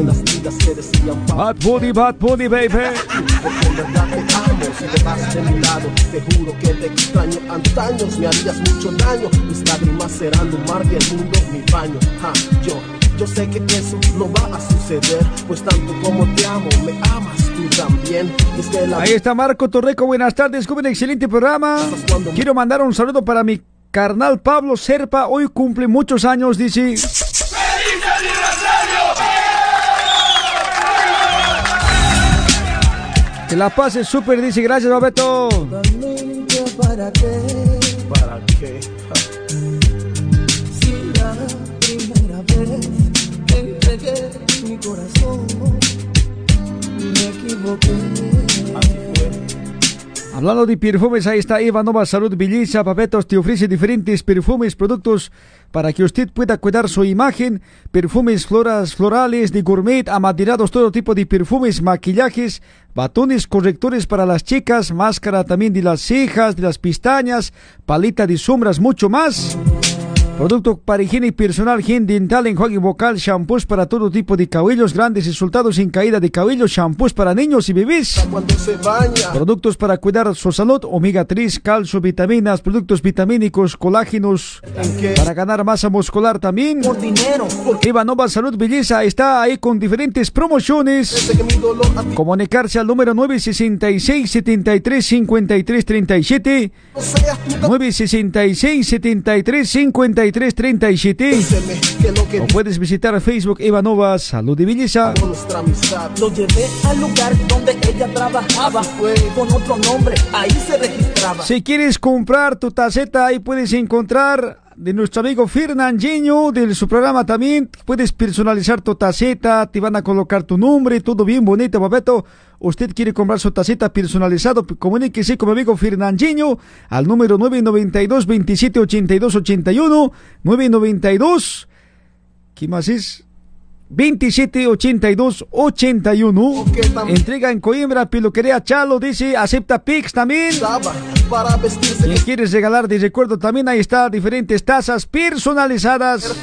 Bad Bunny, Bad Bunny, baby. Si te vas de mi lado, te juro que te extraño. Antaños me harías mucho daño, mis lágrimas serán un mar y el mundo mi baño. Ja, yo, yo sé que eso no va a suceder, pues tanto como te amo, me amas tú también. Es que la Ahí está Marco Torreco, buenas tardes, un excelente programa. Quiero mandar un saludo para mi carnal Pablo Serpa, hoy cumple muchos años, dice. Que la pase súper, dice, gracias, Babeto. ¿Para qué? ¿Para qué? Si la primera vez que entregué mi corazón me equivoqué. Hablando de perfumes, ahí está Eva Nova Salud Belleza. Papetos te ofrece diferentes perfumes, productos para que usted pueda cuidar su imagen. Perfumes floras, florales, de gourmet, amaderados, todo tipo de perfumes, maquillajes, batones, correctores para las chicas, máscara también de las cejas, de las pestañas, paleta de sombras, mucho más. Producto para higiene personal, higiene dental, enjuague vocal, shampoos para todo tipo de cabellos, grandes resultados sin caída de cabello, shampoos para niños y bebés. Cuando se baña. Productos para cuidar su salud, omega 3, calcio, vitaminas, productos vitamínicos, colágenos, para ganar masa muscular también. Por dinero. Ivanova Salud Belleza está ahí con diferentes promociones. Comunicarse al número 966 73 53 37 966 73 53 37 o puedes visitar Facebook Ivanova Salud y Belleza. Nuestra amistad. Lo llevé al lugar donde ella trabajaba. Fue con otro nombre, ahí se registraba. Si quieres comprar tu taceta, ahí puedes encontrar de nuestro amigo Fernandinho, de su programa también. Puedes personalizar tu taceta, te van a colocar tu nombre, todo bien bonito, papeto. Usted quiere comprar su taceta personalizado, comuníquese con mi amigo Fernandinho al número 992 27 82 81 992 ¿Qué más es? 27 82 81 Entrega en Coimbra, peluquería Chalo, dice, acepta Pix también. Si quieres regalar de recuerdo, también ahí está, diferentes tazas personalizadas.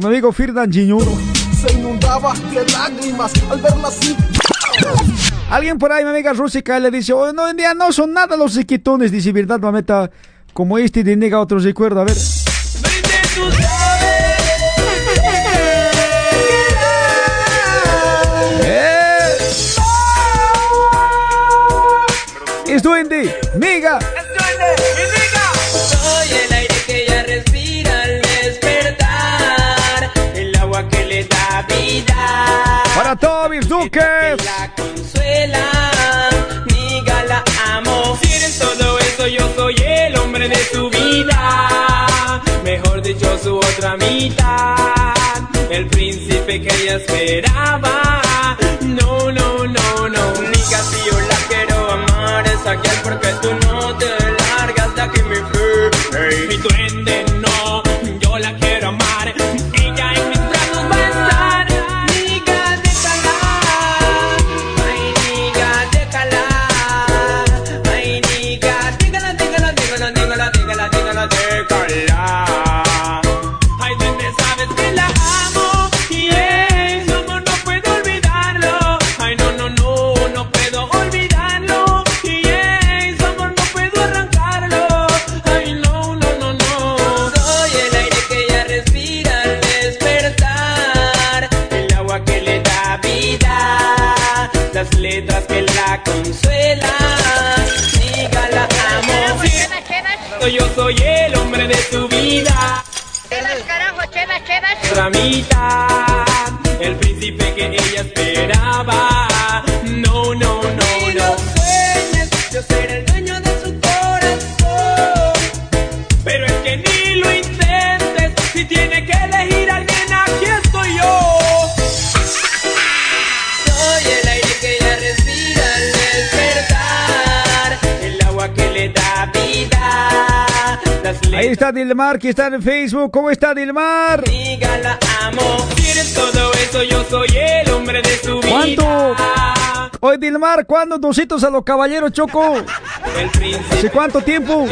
Mi amigo Fernandinho. se inundaba de lágrimas al verla así. Alguien por ahí, mi amiga Rúsica, le dice, oh, no, día no son nada los sequitones, dice, ¿verdad, mameta? Como este de nega otro recuerdo, a ver. Duende, nega. Soy el aire que ella respira al despertar, el agua que le da vida. Para todos mis duques. La consuela, niga la amo. Si eres todo eso, yo soy el hombre de tu vida. Mejor dicho, su otra mitad. El príncipe que ella esperaba. No, no, no, no. Niga, si yo la quiero amar, es aquel porque tú no te Otra mitad, está Dilmar, que está en Facebook. ¿Cómo está Dilmar? Diga la amo. Quieres todo eso, yo soy el hombre de su vida. ¿Cuánto? Oye, Dilmar, ¿cuándo dositos a los caballeros, Choco? ¿Hace cuánto tiempo?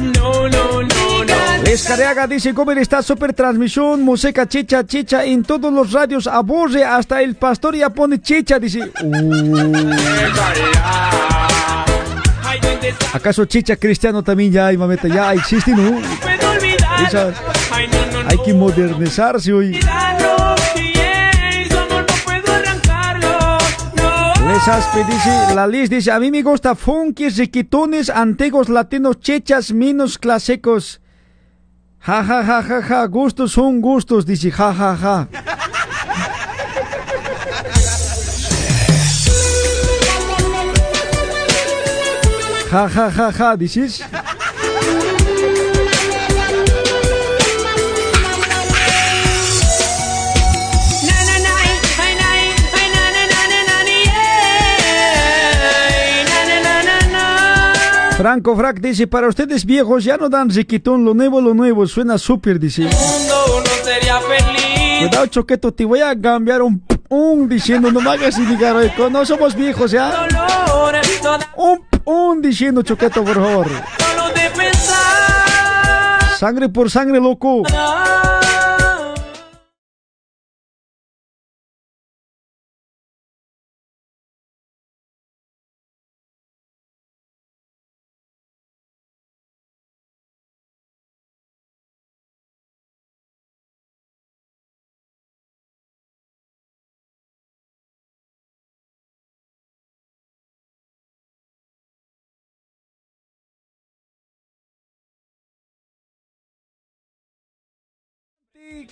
No, no, no, no. Escareaga dice, ¿cómo está super transmisión? Música chicha, chicha, en todos los radios aburre, hasta el pastor ya pone chicha, dice. Uh. ¿Acaso chicha cristiano también ya hay, mameta? Ya existe, ¿no? hay que modernizarse hoy. Les Aspe dice, la Liz dice, a mí me gusta funky, riquitones, antiguos, latinos, chechas, minos, clásicos. Ja, ja, ja, ja, ja, gustos son gustos, dice, ja, ja, ja. Na, na, na, na, na. Franco Frac dice, para ustedes viejos ya no dan riquitón, lo nuevo, lo nuevo, suena súper, dice. mundo no sería feliz. Cuidado, Choqueto, te voy a cambiar un, un diciendo, no me hagas indicar, no somos viejos ya. Un, un diciendo, Choqueto, por favor. Sangre por sangre, loco.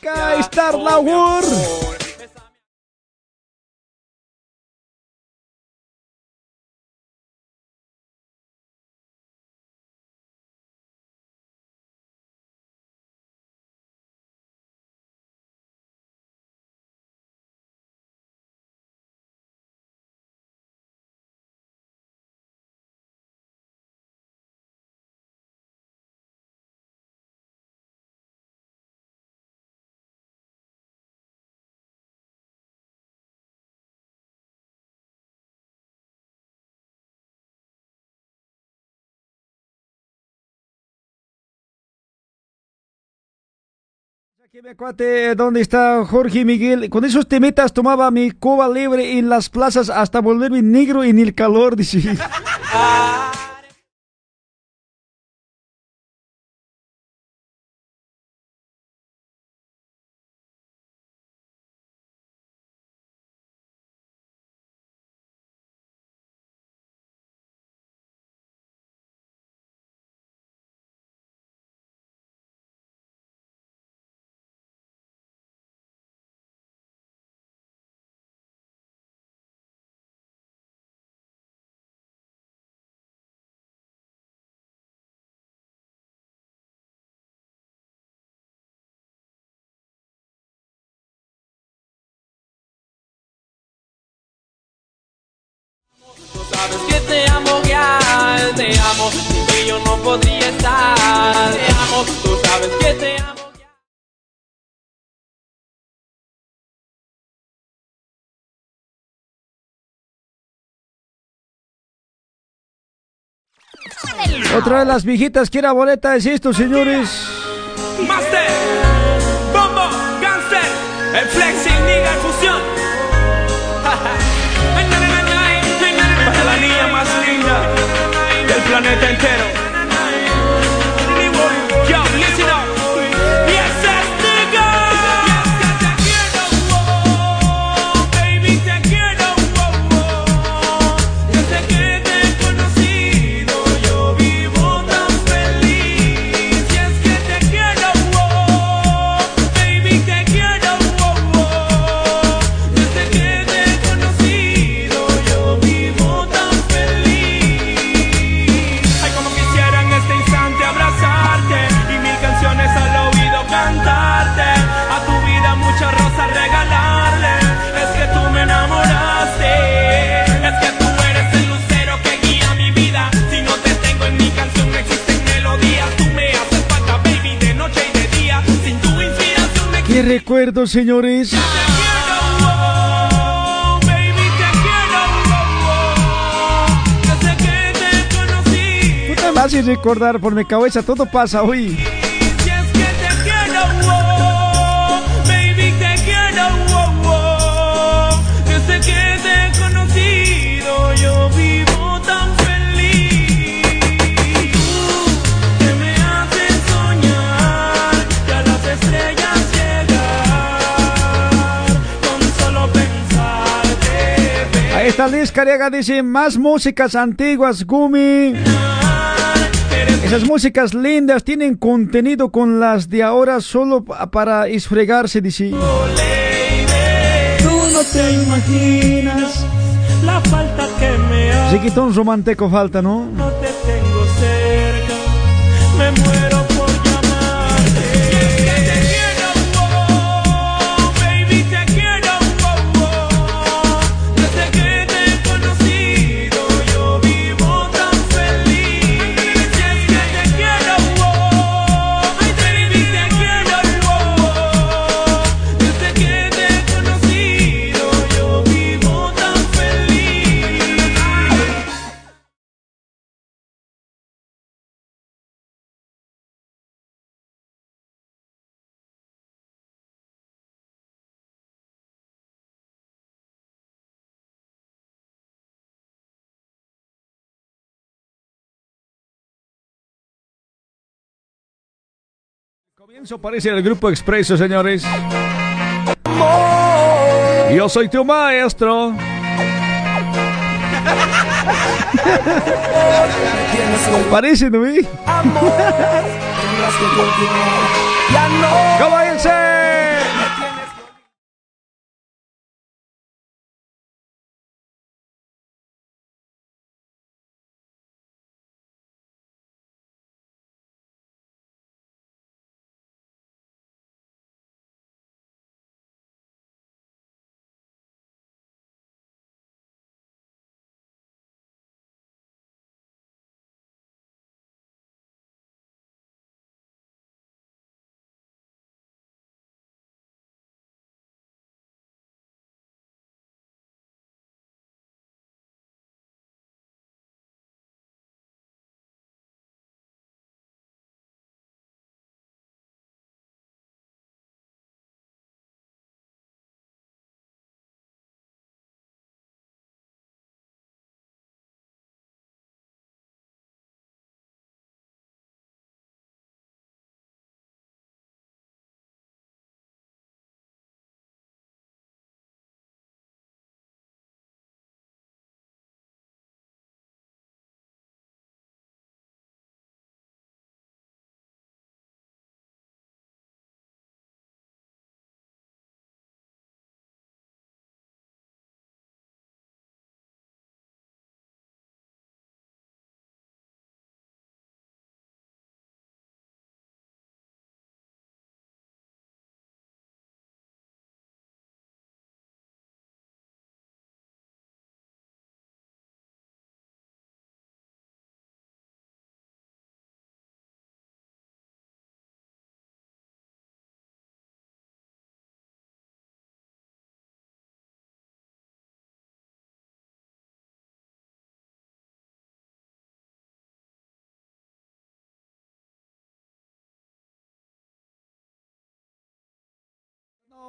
cá Star Laur. Aquí me ¿dónde está Jorge Miguel? Con esos temetas tomaba mi coba libre en las plazas hasta volverme negro en el calor, dice. Sabes que te amo, girl, te amo, sin ti yo no podría estar. Te amo, tú sabes que te amo. Otra de las viejitas que era boleta es esto, señores. Master, Bombo, Gangster, el Flexing, planeta entero. ¿Qué recuerdo, señores? Y recordar por mi cabeza, todo pasa hoy. Está Liz Cariaga, dice, más músicas antiguas, Gumi. Esas músicas lindas tienen contenido con las de ahora solo pa- para esfregarse, dice. Tú no te imaginas la falta que me hace. Romántico falta, ¿no? No te tengo cerca, me muero Comienzo parece el grupo Expreso, señores. Yo soy tu maestro. Parece, ¿no? vi? ¿Cómo dice?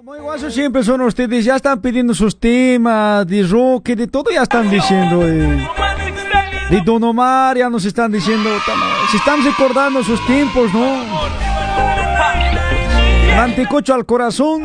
Muy guaso siempre son ustedes, ya están pidiendo sus temas de rock, de todo ya están diciendo. eh. De Don Omar ya nos están diciendo, se están recordando sus tiempos, ¿no? Mantecocho al corazón.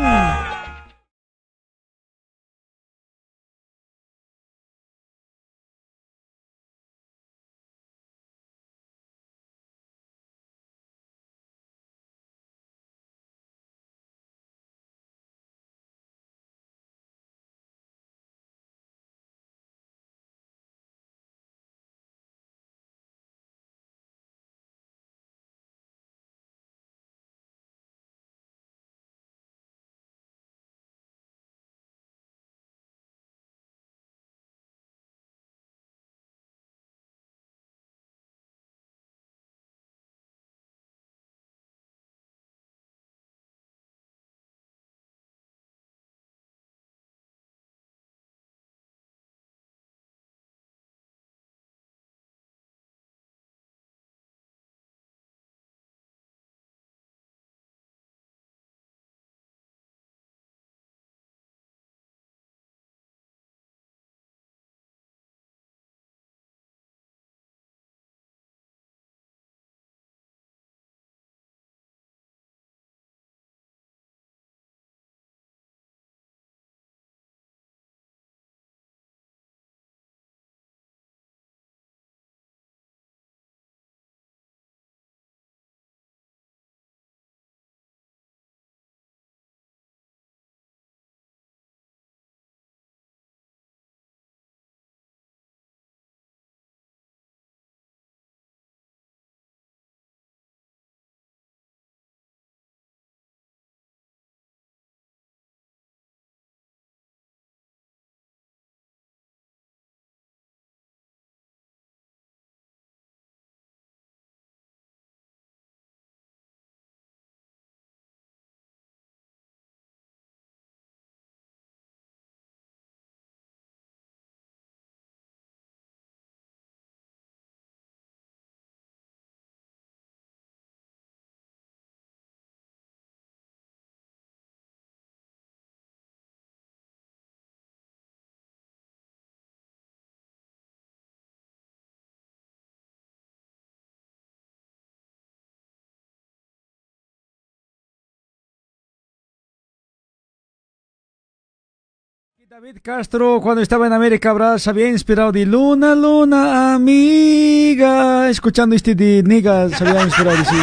David Castro, cuando estaba en América Brass, había inspirado de Luna, Luna, amiga. Escuchando este de Nigga, se había inspirado, sí.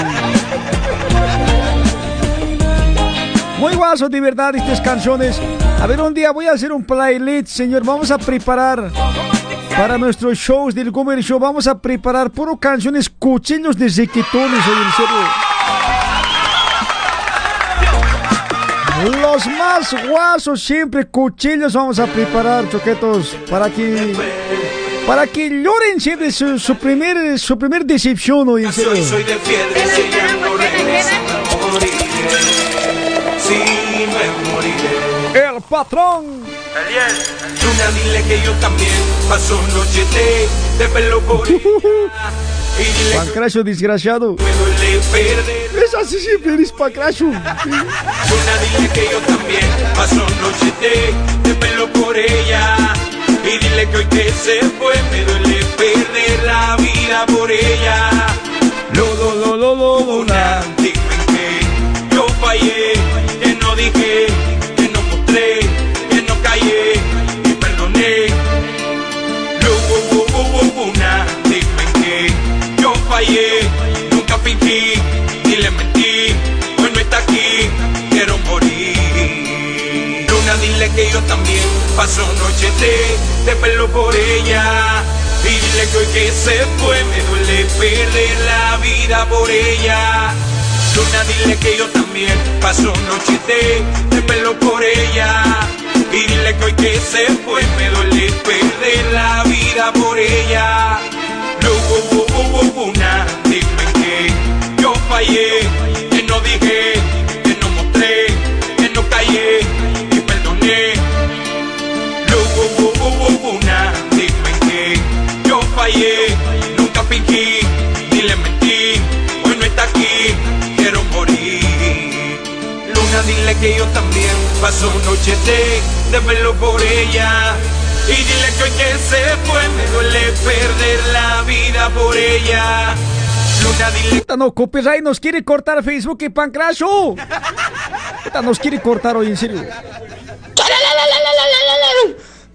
Muy guaso, de verdad, estas canciones. A ver, un día voy a hacer un playlist, señor. Vamos a preparar para nuestros shows del Gomer Show. Vamos a preparar puro canciones cuchillos de sequitones, oye, Los más guasos siempre cuchillos vamos a preparar, choquetos, para que para que lloren siempre su, su primer su primer decepción hoy en serio. Soy, soy de piedra y si regresa me moriré. Sí, me moriré. El patrón. Luna, dile que yo también paso noche de, de pelo por Pancracio desgraciado. que me duele perder. Así siempre, Pancracio. Luna, dile que yo también paso noche de, de pelo por ella. Y dile que hoy que se fue me duele perder la vida por ella. Lo, lo, lo, lo, lo, Luna, también paso noche de, de pelo por ella. Y dile que hoy que se fue me duele perder la vida por ella. Luna, dile que yo también paso noche de, de pelo por ella. Y dile que hoy que se fue me duele perder la vida por ella. Lu- lu- lu- lu- Luna, dime que yo fallé, de, verlo por ella. Y dile que hoy que se fue me duele perder la vida por ella. Luna, dile Puta, no, copyright nos quiere cortar Facebook y Pancracio. Puta, nos quiere cortar hoy, en serio.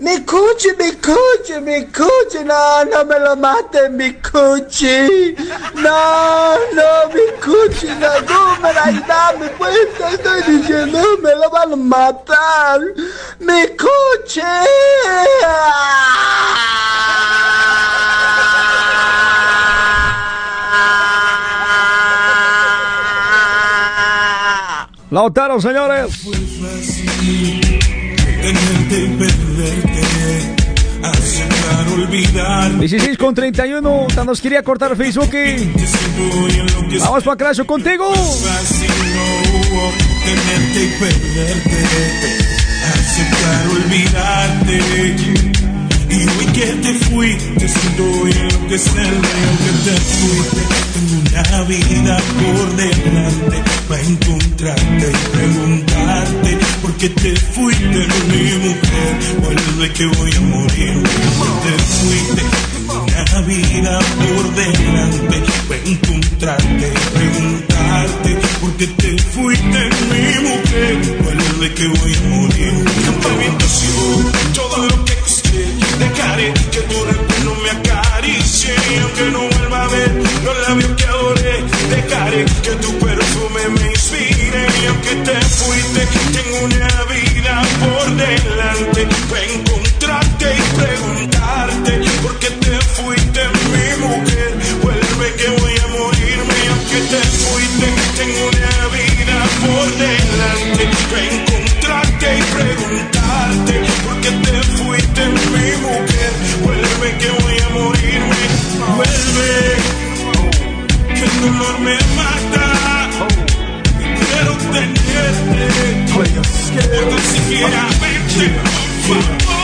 Mi cuchi, mi cuchi, mi cuchi, no, no me lo maten, mi cuchi. No, no, mi cuchi, no, Gumer, ayúdame, pues, te estoy diciendo, me lo van a matar. Mi cuchi. Lautaro, señores. 16 con 31. puta, Nos quería cortar Facebook. Vamos, contigo. Fácil no hubo tenerte y perderte, aceptar olvidarte. Y hoy que te fuiste, siento enloquecerme, que te fuiste. Tengo una vida por delante para encontrarte y preguntarte por qué te fuiste, mi mujer. Vuelve que voy a morir, te fuiste. Tengo una vida por delante para encontrarte y preguntarte por qué te fuiste, mi mujer. Vuelve que voy a morir. Todo lo que que tu recuerdo me acaricie y aunque no vuelva a ver los labios que adoré, dejaré que tu perfume me inspire y aunque te fuiste, tengo una vida por delante para encontrarte y preguntarte por qué te fuiste, mi mujer. Vuelve que voy a morirme y aunque te fuiste, tengo una vida por delante para encontrarte y preguntarte por qué te fuiste, mi. Vuelve que voy a morirme, vuelve que el dolor me mata. Quiero tenerte, por tan siquiera verte, por favor.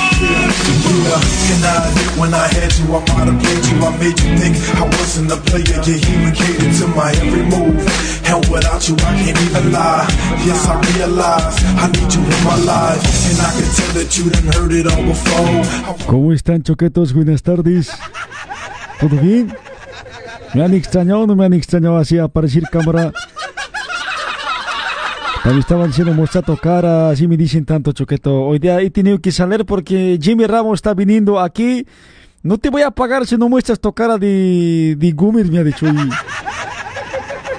Yeah, and I admit when I had you, I played you. I made you think I wasn't a player. You even catered to my every move. And without you, I can't even lie. Yes, I realize I need you in my life. And I can tell that you done heard it all before. ¿Cómo están, choquetos? Buenas tardes. ¿Todo bien? ¿Me han extrañado o no me han extrañado así aparecer cámara? Me estaban diciendo mostrar tu cara, así me dicen tanto, Choqueto. Hoy día he tenido que salir porque Jimmy Ramos está viniendo aquí. No te voy a pagar si no muestras tu cara de, de Gumer, me ha dicho. Y-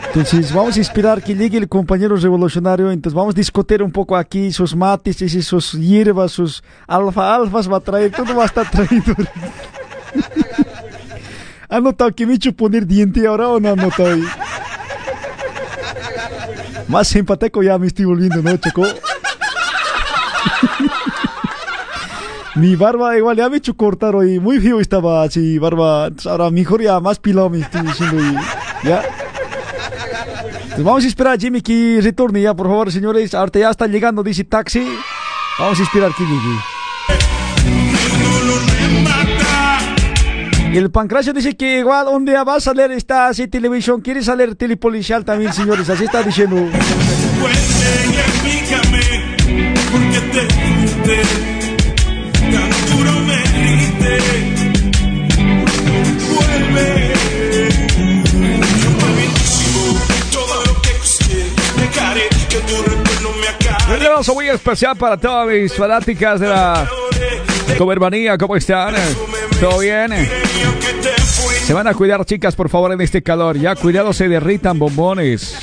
Entonces vamos a esperar que llegue el compañero revolucionario. Entonces vamos a discutir un poco aquí sus mates, y sus hierbas, sus alfa alfas va a traer. Todo va a estar traído. ¿Han notado que me he hecho poner diente ahora o no han notado? Más simpateco ya me estoy volviendo, ¿no, Choco? Mi barba igual ya me he hecho cortar hoy. Muy feo estaba así, barba. Ahora mejor ya más pilado me estoy diciendo. y- ¿Ya? Entonces, vamos a esperar a Jimmy que retorne ya, por favor, señores. Ahorita ya está llegando, dice taxi. Vamos a esperar que llegue. El Pancracio dice que igual un día va a salir esta así televisión. Quiere salir telepolicial también, señores. Así está diciendo. Un abrazo muy especial para todas mis fanáticas de la Comermanía. ¿Cómo están? ¿Todo bien? Se van a cuidar, chicas, por favor, en este calor. Ya, cuidado, se derritan bombones.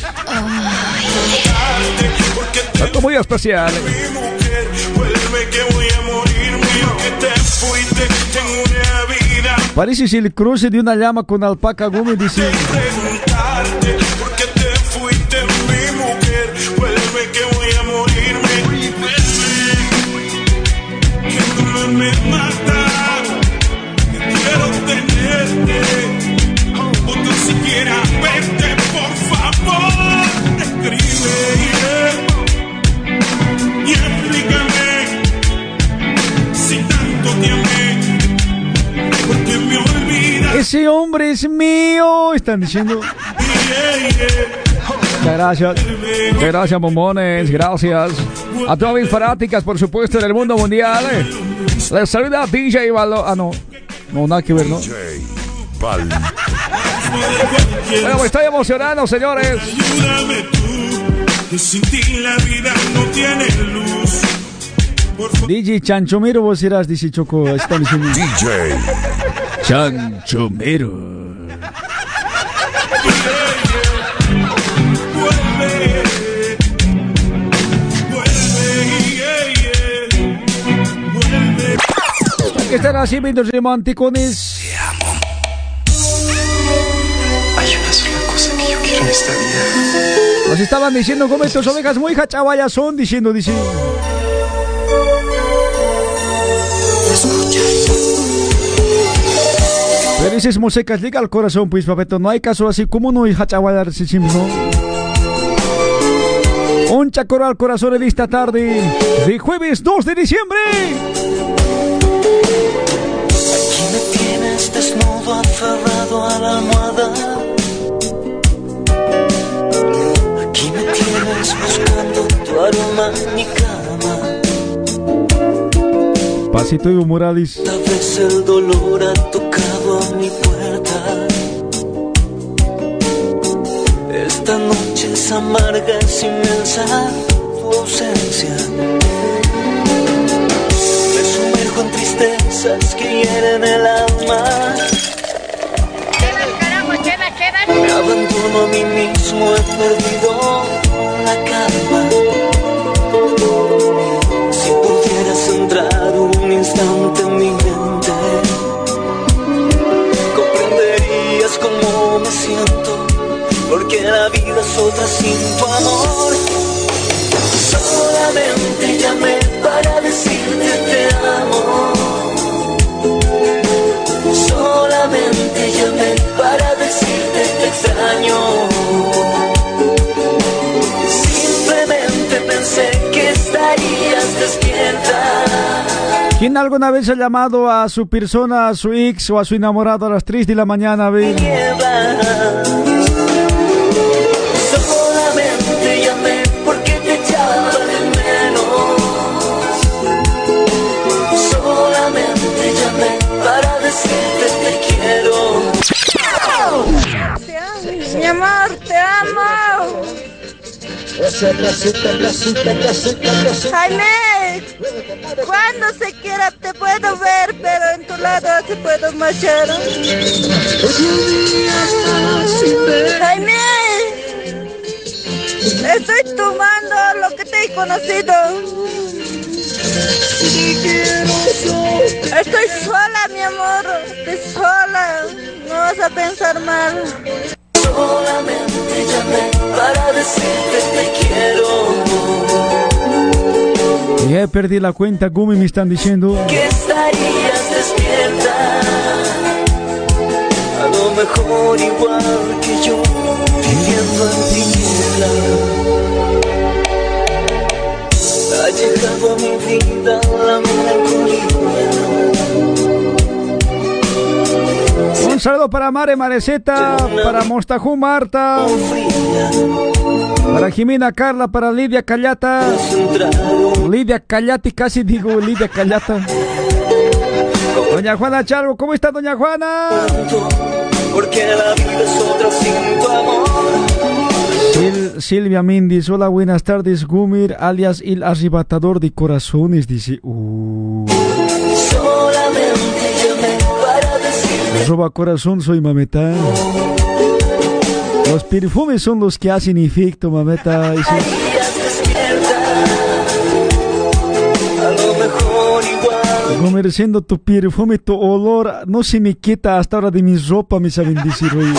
Algo muy especial. Parece si el cruce de una llama con alpaca Gómez dice. Ese hombre es mío. Están diciendo. Muchas gracias. Muchas gracias, bombones. Gracias. A todas mis fanáticas, por supuesto, del mundo mundial. Les saluda DJ Valo. Ah, no. No, nada que ver, ¿no? Bueno, me estoy emocionando, señores. Ayúdame tú, que sin ti la vida no tiene luz. DJ Chanchomero, vos serás, dice Choco. Están diciendo. DJ Yeah. vuelve. Que están así, mis romanticones. Hay una sola cosa que yo quiero en esta vida. Nos estaban diciendo cómo estas ovejas muy hachabayas son, diciendo, dice. Pero dices musecas liga al corazón, pues, papeto. No hay caso así como no hay hachabayas, sí, ¿no? Un chacoro al corazón en esta tarde de jueves 2 de diciembre. Aquí me tienes desnudo, aferrado a la almohada. Aquí me tienes buscando tu aroma en mi cama. Pasito Evo Morales. Tal vez el dolor ha tocado a mi puerta. Esta noche es amarga, es inmensa tu ausencia. Me sumerjo en tristezas que hieren el alma. Me abandono a mí mismo, he perdido la calma. Otra sin tu amor. Solamente llamé para decirte te amo. Solamente llamé para decirte te extraño. Simplemente pensé que estarías despierta. ¿Quién alguna vez ha llamado a su persona, a su ex o a su enamorado a las 3 de la mañana, ve? Amor, te amo. Jaime, cuando se quiera te puedo ver, pero en tu lado te puedo marchar. Jaime, estoy tomando lo que te he conocido. Estoy sola, mi amor, estoy sola. No vas a pensar mal. Solamente llamé para decirte te quiero. Ya perdí la cuenta, Gumi me están diciendo. Que estarías despierta. A lo mejor igual que yo, viviendo en tinieblas. Ha llegado a mi vida la melancolía. Un saludo para Mare Mareceta, para Mostajú Marta, para Jimena Carla, para Lidia Callata. Lidia Callati, casi digo Lidia Callata. Doña Juana Chargo, ¿cómo está Doña Juana? Porque la vida es otra sin tu amor. Sil- Silvia Mindis, hola, buenas tardes, Gumir, alias el arrebatador de corazones, dice. Uh, roba corazón, soy mameta. Los perfumes son los que hacen efecto, mameta. dice. estarías despierta. A lo mejor igual. Gumir, siendo tu perfume, tu olor, no se me quita hasta ahora de mi ropa, me saben decir hoy.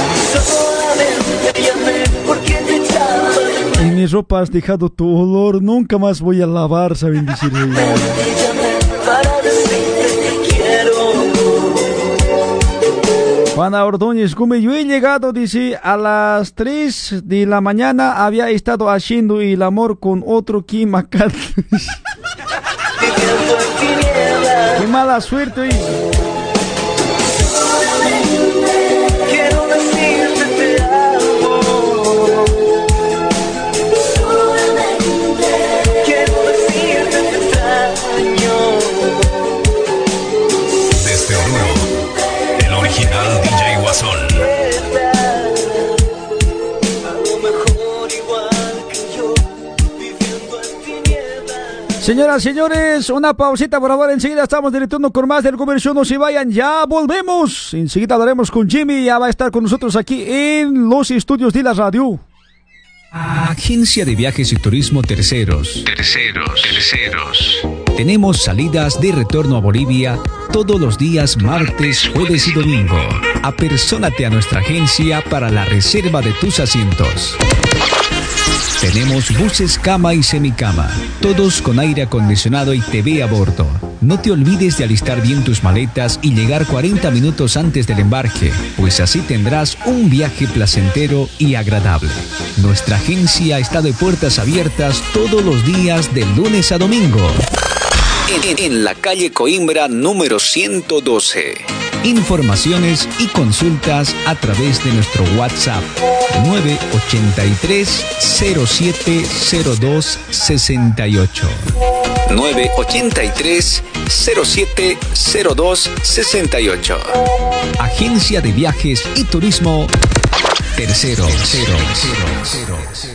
En mi ropa has dejado tu olor, nunca más voy a lavar, saben decir hoy. Juana Ordóñez he llegado, dice, a las 3 de la mañana, había estado haciendo el amor con otro Kim Macat. Qué mala suerte. Señoras, señores, una pausita por favor. Enseguida estamos directando con más del comercio. No se vayan, ya volvemos. Enseguida hablaremos con Jimmy. Ya va a estar con nosotros aquí en los estudios de la radio. Agencia de Viajes y Turismo Terceros. Terceros, terceros. Tenemos salidas de retorno a Bolivia todos los días martes, jueves y domingo. Apersónate a nuestra agencia para la reserva de tus asientos. Tenemos buses cama y semicama, todos con aire acondicionado y TV a bordo. No te olvides de alistar bien tus maletas y llegar 40 minutos antes del embarque, pues así tendrás un viaje placentero y agradable. Nuestra agencia está de puertas abiertas todos los días de lunes a domingo. En, la calle Coimbra número 112. Informaciones y consultas a través de nuestro WhatsApp 983 0702 68. 983 0702 68. Agencia de Viajes y Turismo Tercero. Cero, cero, cero.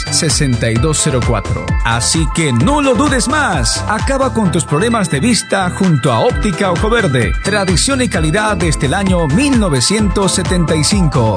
6204. Así que no lo dudes más. Acaba con tus problemas de vista junto a Óptica Ojo Verde. Tradición y calidad desde el año 1975.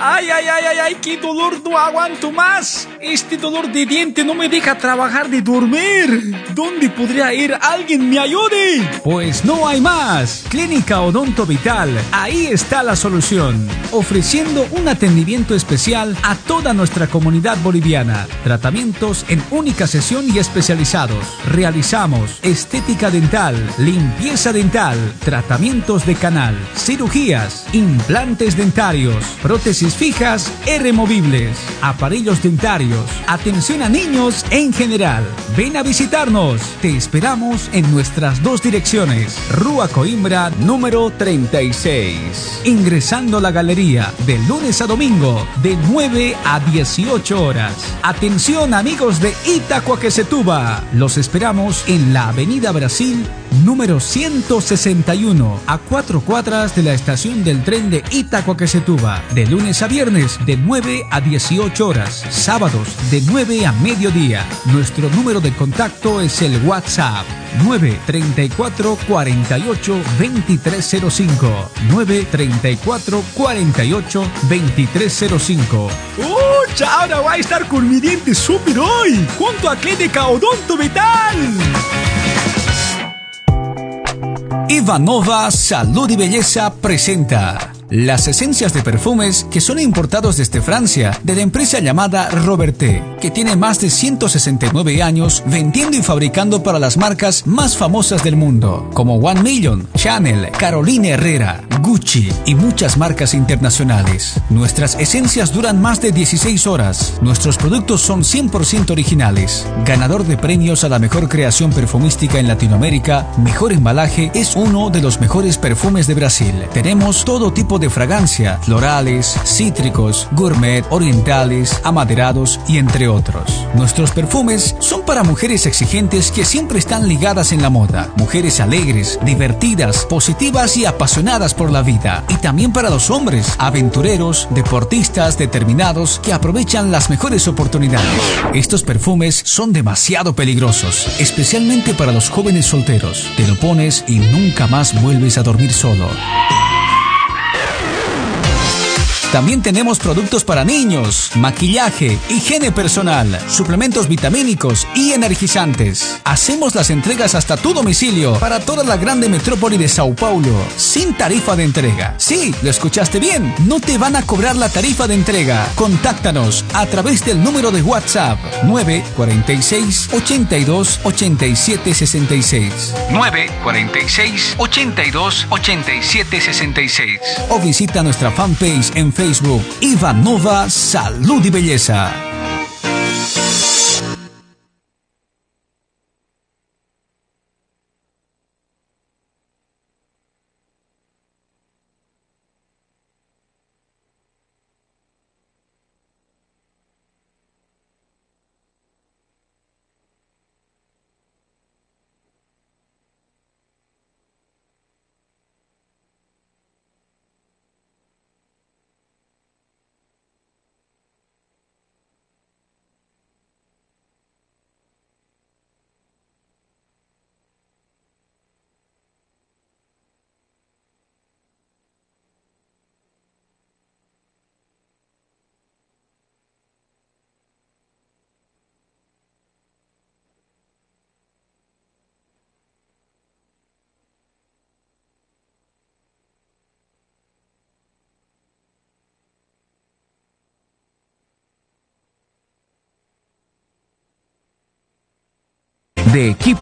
Ay, ay, ay, ay, ay, qué dolor, no aguanto más. Este dolor de diente no me deja trabajar de dormir. ¿Dónde podría ir? ¿Alguien me ayude? Pues no hay más. Clínica Odonto Vital, ahí está la solución. Ofreciendo un atendimiento especial a toda nuestra comunidad boliviana. Tratamientos en única sesión y especializados. Realizamos estética dental, limpieza dental, tratamientos de canal, cirugías, implantes dentarios, prótesis fijas e removibles, aparellos dentarios, atención a niños en general. Ven a visitarnos. Te esperamos en nuestras dos direcciones. Rúa Coimbra número 36. Ingresando a la galería de lunes a domingo de 9 a 18 horas. Atención amigos de Itacoaquecetuba. Los esperamos en la Avenida Brasil número 161 a cuatro cuadras de la estación del tren de Itacoaquecetuba. De lunes a viernes de 9 a 18 horas. Sábados de 9 a mediodía. Nuestro número de contacto es el WhatsApp 934 48 2305 934 48 2305 ¡Uh! Ahora va a estar con mi diente súper hoy, junto a Clínica Odonto Vital. Ivanova Salud y Belleza presenta las esencias de perfumes que son importados desde Francia de la empresa llamada Roberté, que tiene más de 169 años vendiendo y fabricando para las marcas más famosas del mundo, como One Million, Chanel, Carolina Herrera, Gucci y muchas marcas internacionales. Nuestras esencias duran más de 16 horas. Nuestros productos son 100% originales. Ganador de premios a la mejor creación perfumística en Latinoamérica, Mejor Embalaje es uno de los mejores perfumes de Brasil. Tenemos todo tipo de fragancia, florales, cítricos, gourmet, orientales, amaderados y entre otros. Nuestros perfumes son para mujeres exigentes que siempre están ligadas en la moda, mujeres alegres, divertidas, positivas y apasionadas por la vida, y también para los hombres, aventureros, deportistas, determinados que aprovechan las mejores oportunidades. Estos perfumes son demasiado peligrosos, especialmente para los jóvenes solteros. Te lo pones y nunca más vuelves a dormir solo. También tenemos productos para niños, maquillaje, higiene personal, suplementos vitamínicos y energizantes. Hacemos las entregas hasta tu domicilio para toda la grande metrópoli de Sao Paulo, sin tarifa de entrega. Sí, lo escuchaste bien, no te van a cobrar la tarifa de entrega. Contáctanos a través del número de WhatsApp 946 82 87 66. 946 82 87 66. O visita nuestra fanpage en Facebook Ivanova Salud y Belleza. De equipo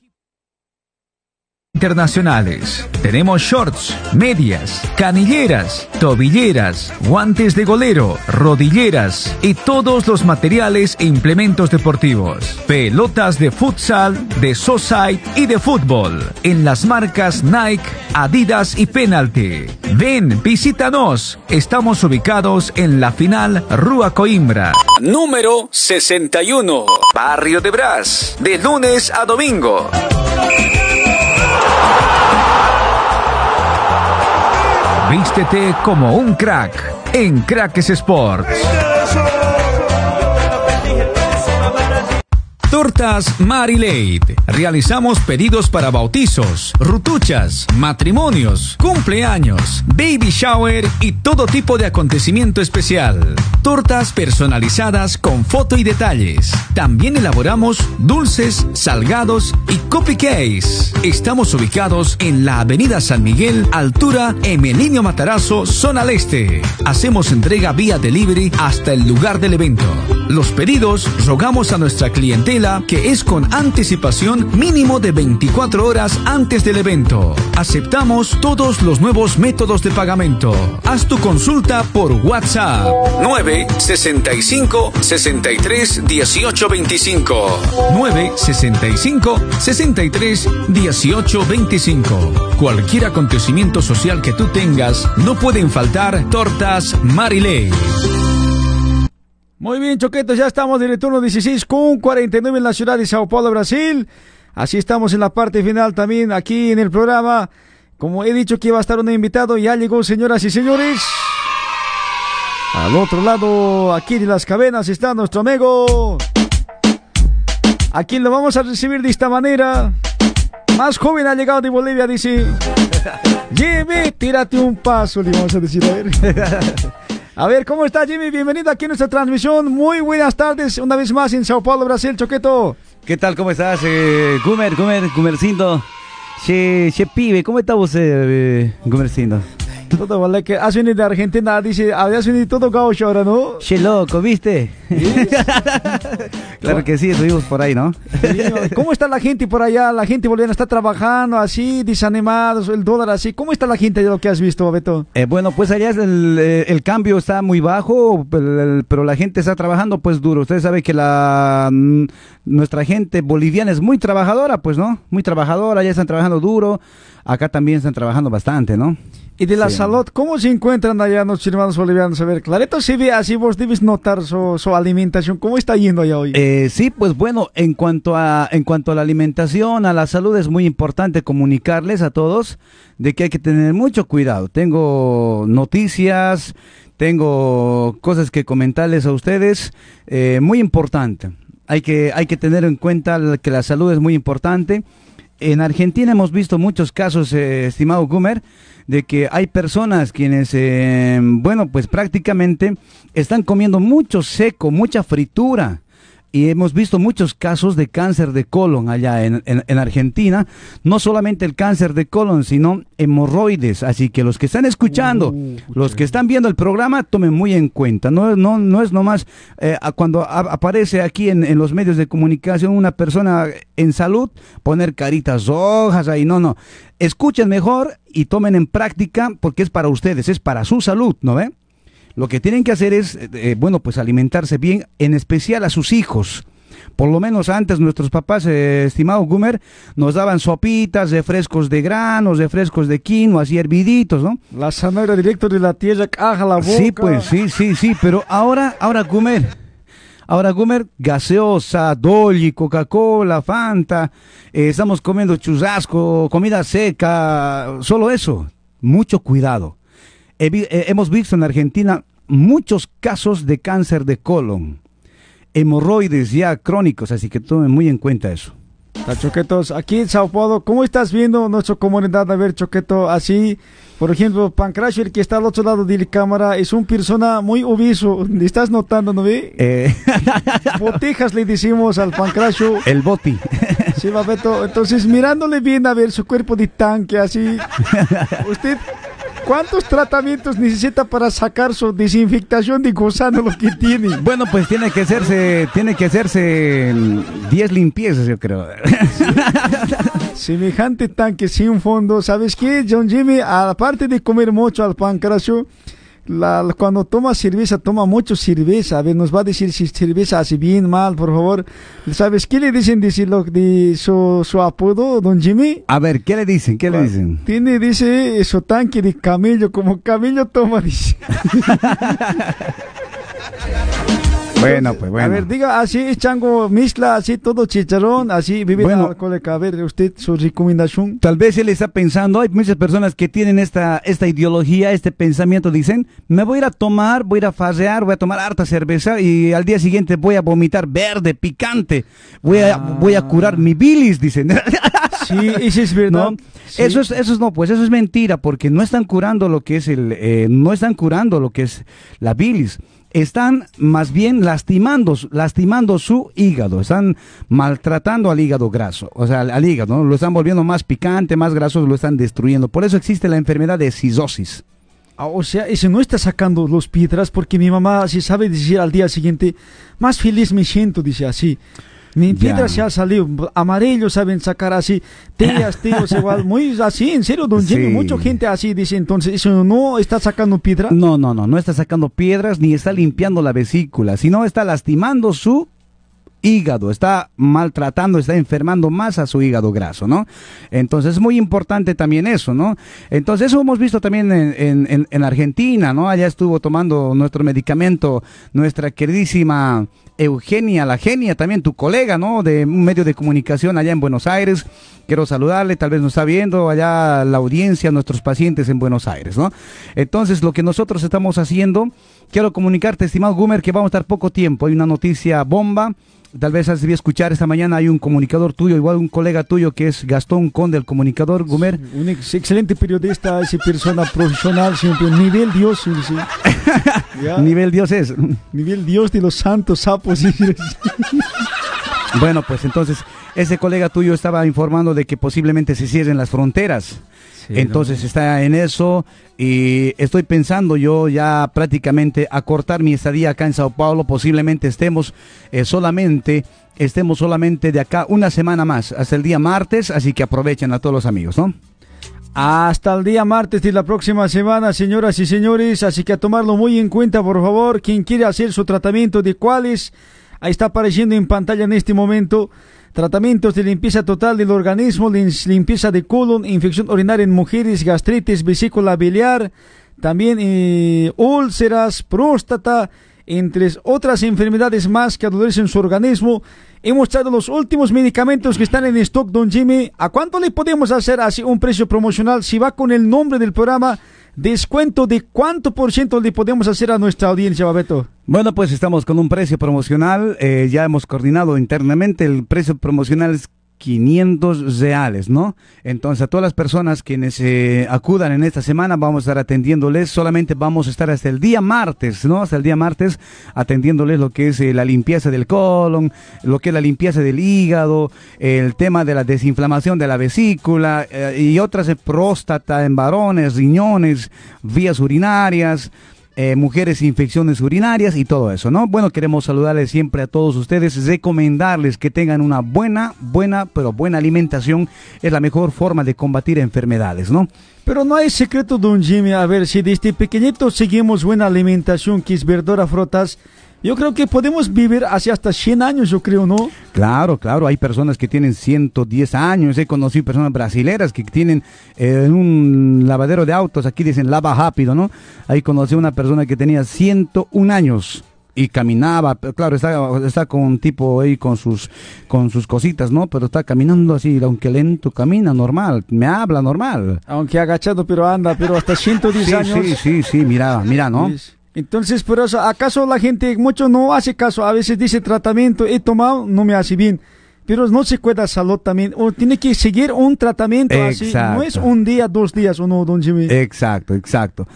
internacionales. Tenemos shorts, medias, canilleras, tobilleras, guantes de golero, rodilleras y todos los materiales e implementos deportivos. Pelotas de futsal, de society y de fútbol. En las marcas Nike, Adidas y Penalty. Ven, visítanos. Estamos ubicados en la final Rúa Coimbra. Número 61. Barrio de Brás. De lunes a domingo. Vístete como un crack en Cracks Sports. Tortas Marilade. Realizamos pedidos para bautizos, rutuchas, matrimonios, cumpleaños, baby shower y todo tipo de acontecimiento especial. Tortas personalizadas con foto y detalles. También elaboramos dulces, salgados y cupcakes. Estamos ubicados en la Avenida San Miguel, altura Emelinio Matarazo, zona al este. Hacemos entrega vía delivery hasta el lugar del evento. Los pedidos rogamos a nuestra clientela que es con anticipación mínimo de 24 horas antes del evento. Aceptamos todos los nuevos métodos de pagamento. Haz tu consulta por WhatsApp 965 63 18 25 965 63 18 25 Cualquier acontecimiento social que tú tengas, no pueden faltar tortas Marilei. Muy bien, Choquetos, ya estamos en el turno 16 con 49 en la ciudad de Sao Paulo, Brasil. Así estamos en la parte final también aquí en el programa. Como he dicho que iba a estar un invitado, ya llegó, señoras y señores. Al otro lado, aquí de las cadenas, está nuestro amigo. A quien lo vamos a recibir de esta manera. Más joven ha llegado de Bolivia, dice. Jimmy, tírate un paso, le vamos a decir a ver. A ver, ¿cómo está Jimmy? Bienvenido aquí a nuestra transmisión. Muy buenas tardes, una vez más en Sao Paulo, Brasil, Choqueto. ¿Qué tal? ¿Cómo estás, eh, Gumer, Gumer, Gumercindo? Che, che pibe, ¿cómo está usted, eh, Gumercindo? Todo vale que has venido de Argentina, dice, habías venido todo gaucho ahora, ¿no? Che loco, ¿viste? claro que sí, estuvimos por ahí, ¿no? ¿Cómo está la gente por allá? La gente boliviana está trabajando así, desanimados, el dólar así. ¿Cómo está la gente de lo que has visto, Beto? Eh, bueno, pues allá es el, eh, el cambio está muy bajo, pero la gente está trabajando pues duro. Usted sabe que la mm, nuestra gente boliviana es muy trabajadora, pues, ¿no? Muy trabajadora, ya están trabajando duro. Acá también están trabajando bastante, ¿no? Y de la Sí. salud, ¿cómo se encuentran allá nuestros hermanos bolivianos? A ver, clarito se ve así, vos debes notar su, su alimentación. ¿Cómo está yendo allá hoy? Eh, sí, pues bueno, en cuanto a en cuanto a la alimentación, a la salud es muy importante comunicarles a todos de que hay que tener mucho cuidado. Tengo noticias, tengo cosas que comentarles a ustedes, eh, muy importante. Hay que hay que tener en cuenta que la salud es muy importante. En Argentina hemos visto muchos casos, eh, estimado Gumer, de que hay personas quienes, eh, bueno, pues prácticamente están comiendo mucho seco, mucha fritura. Y hemos visto muchos casos de cáncer de colon allá en, en- en Argentina. No solamente el cáncer de colon, sino hemorroides. Así que los que están escuchando, los que están viendo el programa, tomen muy en cuenta. No, no, no es nomás eh, cuando a- aparece aquí en, en los medios de comunicación una persona en salud, poner caritas rojas ahí. No, no. Escuchen mejor y tomen en práctica porque es para ustedes, es para su salud, ¿no ve? Lo que tienen que hacer es, eh, eh, bueno, pues alimentarse bien, en especial a sus hijos. Por lo menos antes nuestros papás, eh, estimado Gumer, nos daban sopitas, refrescos de granos, refrescos de quinoa, así herviditos, ¿no? La zanahoria directo de la tierra, caja la boca. Sí, pues, sí, sí, sí, pero ahora, ahora Gumer, ahora Gumer, gaseosa, Dolly, Coca-Cola, Fanta, eh, estamos comiendo churrasco, comida seca, solo eso, mucho cuidado. Eh, hemos visto en Argentina muchos casos de cáncer de colon, hemorroides ya crónicos, así que tomen muy en cuenta eso. Choquetos, aquí en Sao Paulo, ¿cómo estás viendo nuestra comunidad? A ver, Choqueto, así, por ejemplo, Pancracio, el que está al otro lado de la cámara, es un persona muy obeso. ¿Le estás notando, no ve? Eh, Botijas le decimos al Pancracio. el boti. Sí, Babeto. Entonces, mirándole bien a ver su cuerpo de tanque, así. ¿Usted cuántos tratamientos necesita para sacar su desinfectación de gusano lo que tiene? Bueno, pues tiene que hacerse, tiene que hacerse mm, 10 limpiezas, yo creo. Semejante tanque sin fondo. ¿Sabes qué, John Jimmy? Aparte de comer mucho al pancracio, la, cuando toma cerveza, toma mucho cerveza. A ver, nos va a decir si cerveza hace bien, mal, por favor. ¿Sabes qué le dicen lo de su, su apodo, Don Jimmy? A ver, ¿qué le dicen? ¿Qué le dicen? Tiene, dice, su tanque de camello, como camello toma, dice. Bueno, pues bueno. A ver, diga así, es chango, mezcla, así todo chicharrón, así, vive Bueno. la. A ver, usted, su recomendación. Tal vez él está pensando, hay muchas personas que tienen esta, esta ideología, este pensamiento, dicen, me voy a ir a tomar, voy a ir a farrear, voy a tomar harta cerveza y al día siguiente voy a vomitar verde, picante, voy a, voy a curar mi bilis, dicen. Sí, eso es verdad. ¿No? Sí. Eso es, eso es no, pues eso es mentira, porque no están curando lo que es el, eh, no están curando lo que es la bilis. Están más bien lastimando, lastimando su hígado, están maltratando al hígado graso, o sea, al, hígado, ¿no? lo están volviendo más picante, más grasoso, lo están destruyendo. Por eso existe la enfermedad de cisosis. Ah, O sea, ese no está sacando los piedras porque mi mamá si sabe decir al día siguiente, más feliz me siento, dice así. Mi Ya. piedra se ha salido, amarillo saben sacar así, tías, tíos, igual, muy así, en serio, don Jimmy, Sí. mucha gente así dice, entonces, eso no está sacando piedra. No, no, no, no está sacando piedras ni está limpiando la vesícula, sino está lastimando su hígado, está maltratando, está enfermando más a su hígado graso, ¿no? Entonces es muy importante también eso, ¿no? Entonces eso hemos visto también en, en- en- en Argentina, ¿no? Allá estuvo tomando nuestro medicamento nuestra queridísima Eugenia, la genia, también tu colega, ¿no? De un medio de comunicación allá en Buenos Aires. Quiero saludarle, tal vez nos está viendo allá la audiencia, nuestros pacientes en Buenos Aires, ¿no? Entonces, lo que nosotros estamos haciendo, quiero comunicarte, estimado Gumer, que vamos a estar poco tiempo. Hay una noticia bomba. Tal vez has debido escuchar esta mañana, hay un comunicador tuyo, igual un colega tuyo que es Gastón Conde, el comunicador, Gumer. Un ex- excelente periodista, esa persona profesional, siempre, nivel Dios, sí. Nivel Dios es. nivel Dios de los santos sapos. Bueno, pues entonces ese colega tuyo estaba informando de que posiblemente se cierren las fronteras. Entonces está en eso y estoy pensando yo ya prácticamente acortar mi estadía acá en Sao Paulo. Posiblemente estemos eh, solamente, estemos solamente de acá una semana más, hasta el día martes, así que aprovechen a todos los amigos, ¿no? Hasta el día martes de la próxima semana, señoras y señores. Así que a tomarlo muy en cuenta, por favor. Quien quiere hacer su tratamiento de cuáles, ahí está apareciendo en pantalla en este momento. Tratamientos de limpieza total del organismo, lim- limpieza de colon, infección urinaria en mujeres, gastritis, vesícula biliar, también eh, úlceras, próstata, entre otras enfermedades más que adolecen su organismo. Hemos traído los últimos medicamentos que están en stock, don Jimmy. ¿A cuánto le podemos hacer así un precio promocional? Si va con el nombre del programa, descuento de cuánto por ciento le podemos hacer a nuestra audiencia, Babeto. Bueno, pues estamos con un precio promocional, eh, ya hemos coordinado internamente, el precio promocional es 500 reales, ¿no? Entonces a todas las personas quienes eh, acudan en esta semana vamos a estar atendiéndoles, solamente vamos a estar hasta el día martes, ¿no? Hasta el día martes atendiéndoles lo que es eh, la limpieza del colon, lo que es la limpieza del hígado, el tema de la desinflamación de la vesícula eh, y otras, eh, próstata en varones, riñones, vías urinarias, eh, mujeres infecciones urinarias y todo eso, ¿no? Bueno, queremos saludarles siempre a todos ustedes, recomendarles que tengan una buena, buena, pero buena alimentación, es la mejor forma de combatir enfermedades, ¿no? Pero no hay secreto, don Jimmy. A ver, si desde pequeñito seguimos buena alimentación, que es verdura, frutas, yo creo que podemos vivir hacia hasta 100 años, yo creo, ¿no? Claro, claro, hay personas que tienen 110 años, he conocido personas brasileras que tienen eh, un lavadero de autos, aquí dicen lava rápido, ¿no? Ahí conocí a una persona que tenía 101 años y caminaba, pero claro, está, está con un tipo ahí con sus, con sus cositas, ¿no? Pero está caminando así, aunque lento, camina normal, me habla normal. Aunque agachado, pero anda, pero hasta 110 Sí, años. sí, sí, sí, mira, mira, ¿no? Entonces, por eso, ¿acaso la gente mucho no hace caso? A veces dice tratamiento, he tomado, no me hace bien. Pero no se cuida salud también. O tiene que seguir un tratamiento así. No es un día, dos días o no, don Jimmy. Exacto, exacto.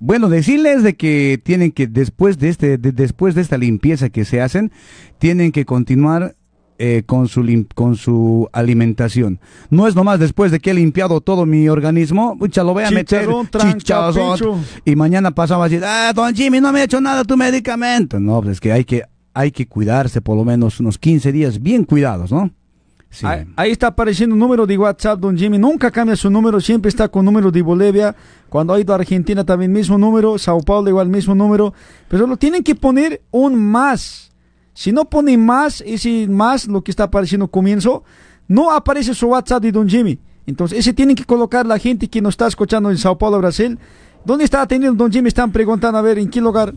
Bueno, decirles de que tienen que después de este, de- después de esta limpieza que se hacen, tienen que continuar eh, con su con su alimentación. No es nomás después de que he limpiado todo mi organismo, pucha, lo voy a meter Chicharrón, chichazón, y mañana pasaba así, ah, don Jimmy, no me ha hecho nada tu medicamento. No, pues es que hay que hay que cuidarse por lo menos unos 15 días bien cuidados, ¿no? Sí. Ahí, ahí está apareciendo un número de WhatsApp, don Jimmy. Nunca cambia su número, siempre está con número de Bolivia. Cuando ha ido a Argentina también mismo número, Sao Paulo igual mismo número. Pero lo tienen que poner un más. Si no pone más, ese más, lo que está apareciendo comienzo, no aparece su WhatsApp de don Jimmy. Entonces, ese tienen que colocar la gente que nos está escuchando en Sao Paulo, Brasil. ¿Dónde está atendiendo don Jimmy? Están preguntando, a ver, ¿en qué lugar?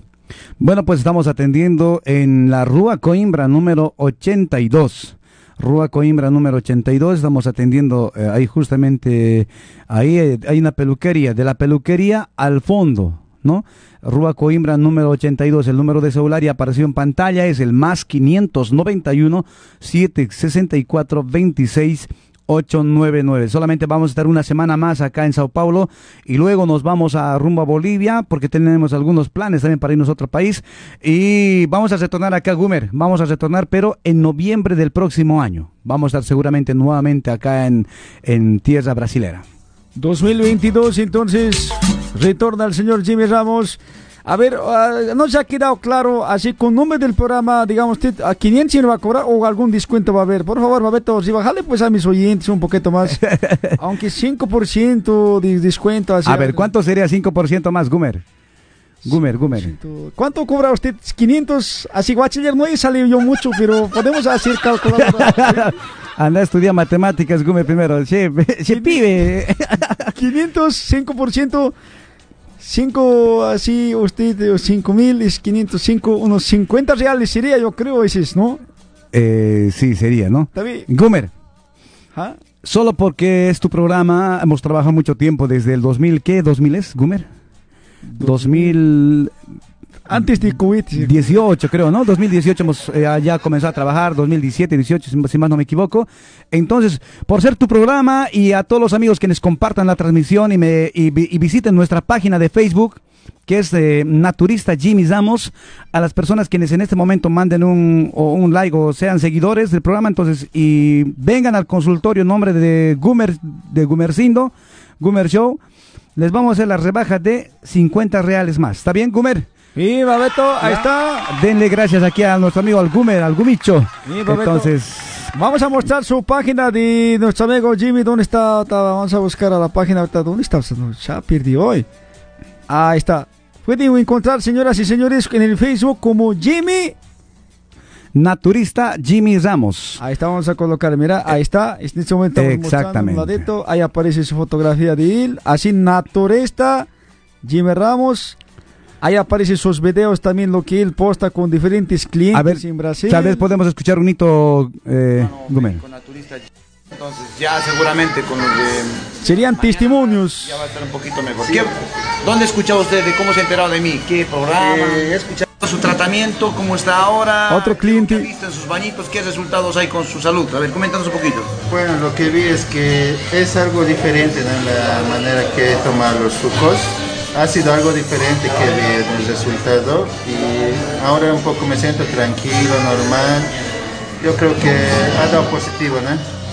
Bueno, pues estamos atendiendo en la Rúa Coimbra número 82. Rúa Coimbra número 82, estamos atendiendo eh, ahí justamente, ahí eh, hay una peluquería, de la peluquería al fondo, ¿no? Rúa Coimbra número 82, el número de celular ya apareció en pantalla, es el más 591 764 26 899. Solamente vamos a estar una semana más acá en Sao Paulo y luego nos vamos a rumbo a Bolivia porque tenemos algunos planes también para irnos a otro país y vamos a retornar acá, Gumer. Vamos a retornar, pero en noviembre del próximo año. Vamos a estar seguramente nuevamente acá en, en tierra brasilera. 2022, entonces, retorna el señor Jimmy Ramos. A ver, ah, no se ha quedado claro, así con nombre del programa, digamos, usted, ¿a 500 no va a cobrar o algún descuento va a haber? Por favor, Babeto, si bajale pues a mis oyentes un poquito más, aunque 5% de descuento. A ver, ¿cuánto sería 5% más, Gumer? Gumer, Gumer. ¿Cuánto cobra usted? 500, así guachiller no he salido yo mucho, pero podemos hacer calcular. Anda a estudiar matemáticas, Gumer, primero. Che, che pibe. 500, 5%, 5 así, usted, 5 mil es 505, unos 50 reales sería, yo creo, ese es, ¿no? Eh, sí, sería, ¿no? Bien. Gumer. ¿Ah? Solo porque es tu programa, hemos trabajado mucho tiempo desde el 2000, ¿qué? ¿2000 es, Gumer? 2000... Antes de COVID. 18 creo, ¿no? 2018 hemos eh, ya comenzado a trabajar, 2017, 18, si, si más no me equivoco. Entonces, por ser tu programa y a todos los amigos que nos compartan la transmisión y, me, y, y visiten nuestra página de Facebook, que es eh, Naturista Jimmy Ramos, a las personas quienes en este momento manden un, o un like o sean seguidores del programa, entonces, y vengan al consultorio en nombre de Gumer, de Gumercindo, Gumer Show, les vamos a hacer la rebaja de 50 reales más. ¿Está bien, Gumer? Y Babeto, ahí está. Denle gracias aquí a nuestro amigo al Gumer, al Gumicho. Sí, Babeto. Entonces, Vamos a mostrar su página de nuestro amigo Jimmy. ¿Dónde está? Vamos a buscar a la página. ¿Dónde está? Ya perdí hoy. Ahí está. Pueden encontrar, señoras y señores, en el Facebook como Jimmy. Naturista Jimmy Ramos. Ahí está, vamos a colocar. Mira, ahí está. En este momento Exactamente. un ladito. Ahí aparece su fotografía de él. Así, Naturista Jimmy Ramos. Ahí aparecen sus videos también, lo que él posta con diferentes clientes a ver, en Brasil. tal vez podemos escuchar un hito, eh, Gumer. Entonces ya seguramente con los de... Serían testimonios. Ya va a estar un poquito mejor. ¿Qué- ¿Dónde escuchaba usted? ¿De cómo se ha enterado de mí? ¿Qué programa? he escuchado su tratamiento, cómo está ahora. Otro cliente. ¿Qué ha visto en sus bañitos? ¿Qué resultados hay con su salud? A ver, coméntanos un poquito. Bueno, lo que vi es que es algo diferente ¿no? en la manera que toma los sucos. Ha sido algo diferente que vi en el resultado y ahora un poco me siento tranquilo, normal. Yo creo que ha dado positivo, ¿no?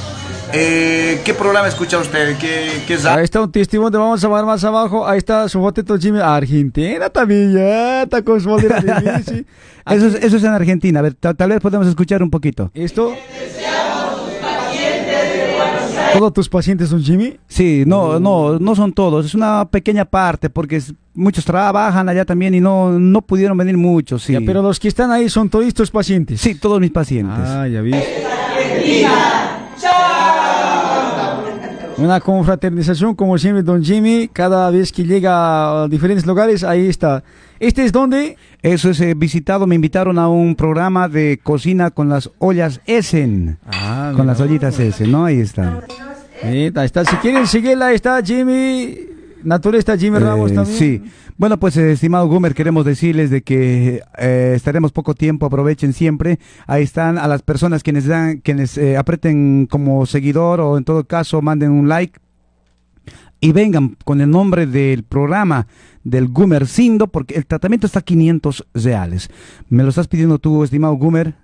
Eh, ¿Qué programa escucha usted? ¿Qué, qué es Ahí está un testimonio, vamos a ver más abajo. Ahí está su fotito Jimmy. Argentina también, ya está con su. Eso es, eso es en Argentina. A ver, ta- tal vez podemos escuchar un poquito. Esto. ¿Todos tus pacientes son Jimmy? Sí, no, no, no son todos. Es una pequeña parte porque muchos trabajan allá también y no, no pudieron venir muchos. Sí. Ya, pero los que están ahí son todos tus pacientes. Sí, todos mis pacientes. Ah, ya vi. Una confraternización, como siempre, don Jimmy, cada vez que llega a diferentes lugares, ahí está. ¿Este es donde? Eso es eh, visitado, me invitaron a un programa de cocina con las ollas Essen. Ah, con las ollitas Essen, ¿no? Ahí está. Ahí está. Si quieren seguirla, ahí está Jimmy, naturista Jimmy Ramos Eh, también. Sí. Bueno, pues eh, estimado Gumer, queremos decirles de que eh, estaremos poco tiempo, aprovechen siempre. Ahí están a las personas quienes dan, quienes eh, aprieten como seguidor o en todo caso manden un like y vengan con el nombre del programa del Gumercindo porque el tratamiento está a 500 reales. ¿Me lo estás pidiendo tú, estimado Gumer?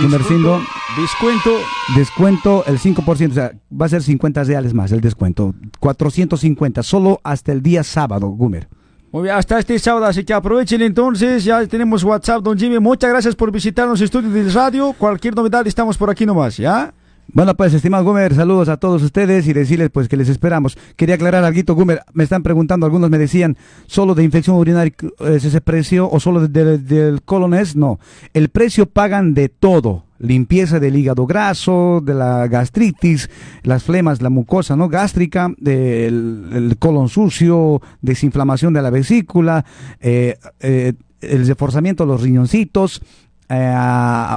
Gumercindo. Descuento. Descuento el 5%, o sea, va a ser 50 reales más el descuento. 450, solo hasta el día sábado, Gumer. Muy bien, hasta este sábado, así que aprovechen entonces, ya tenemos WhatsApp, don Jimmy, muchas gracias por visitarnos estudios de radio, cualquier novedad estamos por aquí nomás, ¿ya? Bueno, pues, estimado Gumer, saludos a todos ustedes y decirles pues que les esperamos. Quería aclarar algo, Gumer, me están preguntando, algunos me decían, ¿solo de infección urinaria eh, ese precio o solo de- del colon es? No, el precio pagan de todo. Limpieza del hígado graso, de la gastritis, las flemas, la mucosa no gástrica, del el colon sucio, desinflamación de la vesícula, eh, eh, el reforzamiento de los riñoncitos, eh,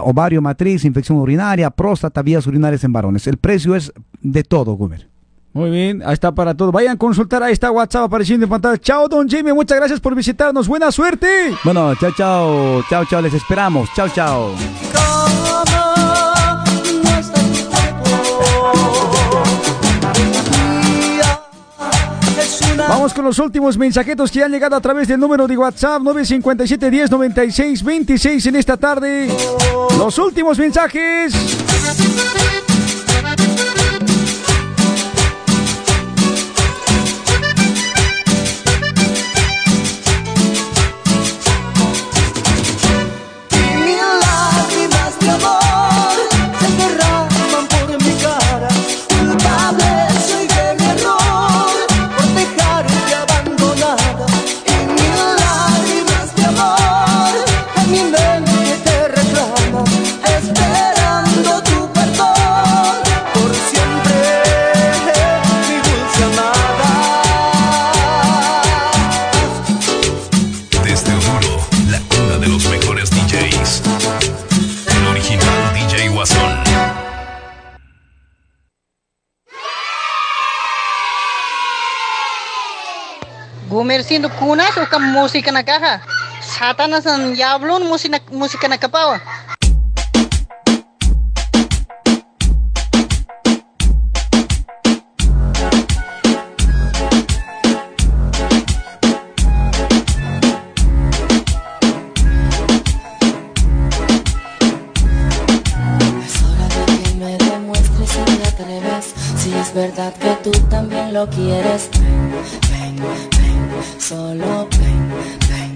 ovario matriz, infección urinaria, próstata, vías urinarias en varones. El precio es de todo, Gumer. Muy bien, ahí está para todo. Vayan a consultar, ahí está WhatsApp apareciendo en pantalla. Chao, don Jimmy, muchas gracias por visitarnos. Buena suerte. Bueno, chao, chao, chao, chao, les esperamos. Chao, chao. Vamos con los últimos mensajetos que han llegado a través del número de WhatsApp 957 10 96 26 en esta tarde. Los últimos mensajes. Gumercindo kunas uka música na caja. Satanas ang yablon música música na atreves. Si es verdad que tú también lo quieres. Solo ven, ven, ven.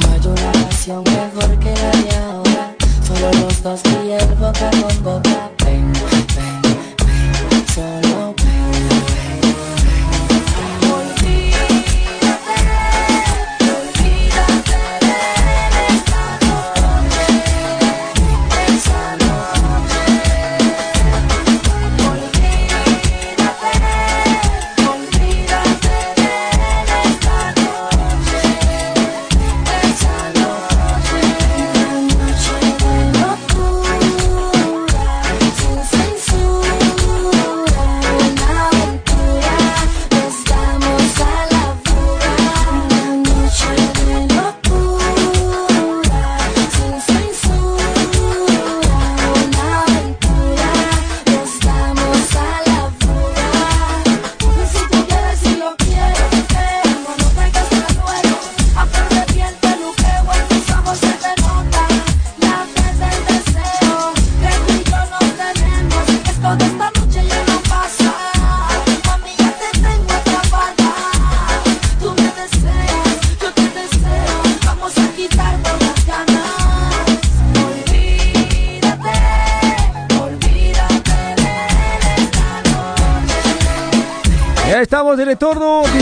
No hay una canción mejor que la de ahora. Solo los dos y el boca con boca.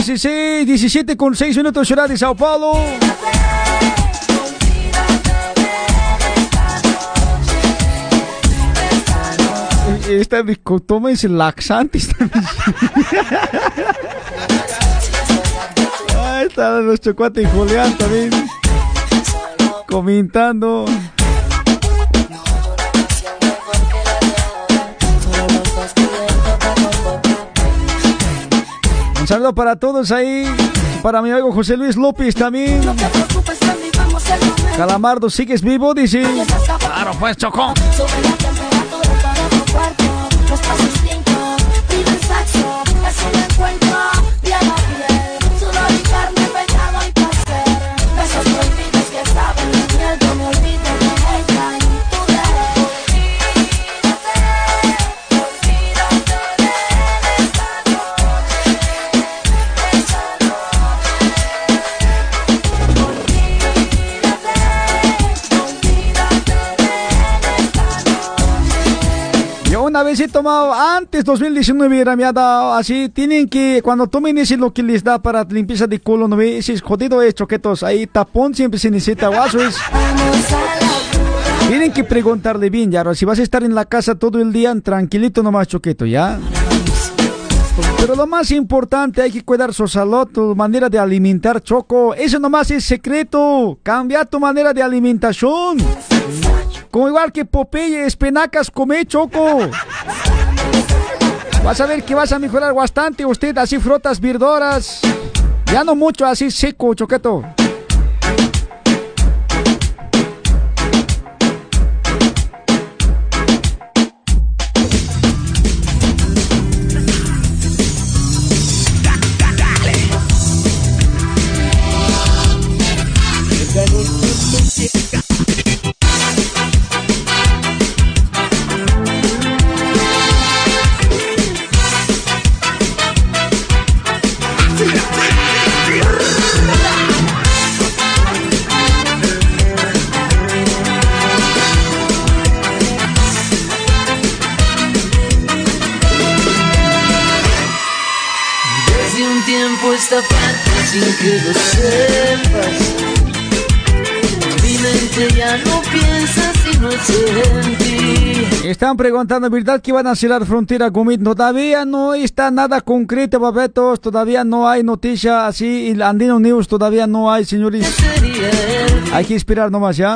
16, 17 con 6 minutos hora de Sao Paulo. Eh, Esta discotoma es laxante. Ahí está nuestro cuate Julián también. Comentando. Un saludo para todos ahí. Para mi amigo José Luis López también. Calamardo, ¿sigues vivo? Dice. Claro, pues, Chocó. Sube la temperatura todo tu cuerpo. Los pasos una vez he tomado, antes 2019 era me ha dado así, tienen que, cuando tomen ese lo que les da para limpieza de colon, ¿no? Ese es jodido es choquetos, ahí tapón siempre se necesita, guaso es. Tienen que preguntarle bien, ya, si vas a estar en la casa todo el día, tranquilito nomás choqueto, ¿ya? Pero lo más importante, hay que cuidar su salud, tu manera de alimentar, Choco. Eso nomás es secreto. Cambia tu manera de alimentación. Como igual que Popeye, espinacas, come, Choco. Vas a ver que vas a mejorar bastante usted, así frotas verduras. Ya no mucho así seco, Choqueto. Sin que lo sepas. Mi mente ya no piensa sino en ti. Están preguntando, ¿verdad que van a cerrar frontera con Todavía no está nada concreto, papetos. Todavía no hay noticia así. Y Andino News todavía no hay, señores. Hay que esperar nomás ya.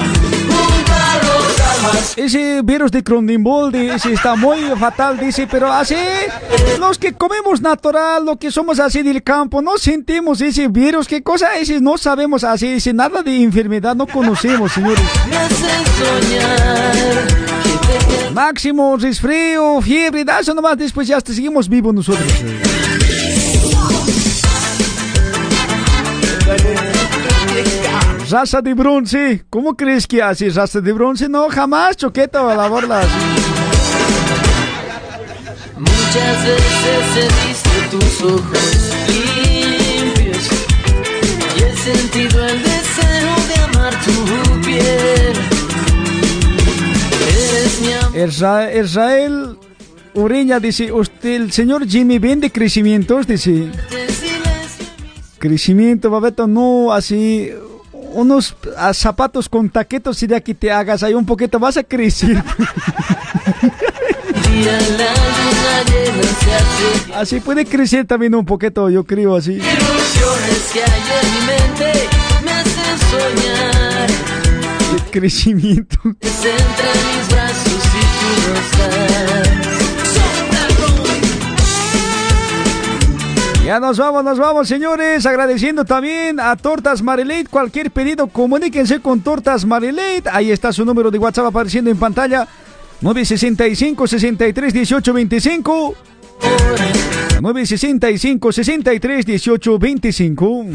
Ese virus de Cronenbold ese está muy fatal, dice, pero así, los que comemos natural, los que somos así del campo, no sentimos ese virus, qué cosa es, no sabemos así, dice, nada de enfermedad, no conocemos, señores. Máximo, resfrío, fiebre, da eso nomás, después ya hasta seguimos vivos nosotros. Raza de bronce, ¿cómo crees que así? Raza de bronce, no, jamás, choqueta, la borla así. Muchas veces he visto tus ojos limpios y he sentido el deseo de amar tu piel. Eres mi amor. Isra- Israel Ureña dice, usted, el señor Jimmy vende crecimientos, dice. Crecimiento, babeto, no, así, unos ah, zapatos con taquetos sería que te hagas ahí un poquito, vas a crecer. Así puede crecer también un poquito, yo creo así. El crecimiento. Entre mis brazos y tú no. Ya nos vamos, nos vamos, señores. Agradeciendo también a Tortas Marilate. Cualquier pedido, comuníquense con Tortas Marilate. Ahí está su número de WhatsApp apareciendo en pantalla. 965 63 18 25. 965 63 18 25.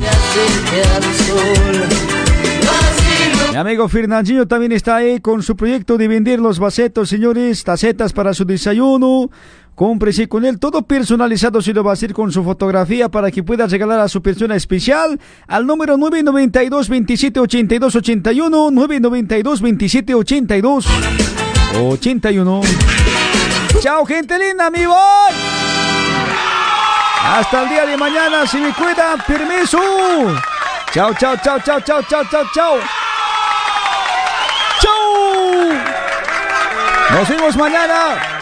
Mi amigo Fernandinho también está ahí con su proyecto de vender los vasetos, señores, tacetas para su desayuno. Cómprese con él todo personalizado si lo va a hacer con su fotografía para que pueda regalar a su persona especial al número 992 27 82 81 992 27 82 81. Chao gente linda, mi voz. Hasta el día de mañana, si me cuidan, permiso. Chao, chao, chao, chao, chao, chao, chao, chao. Chao. Nos vemos mañana.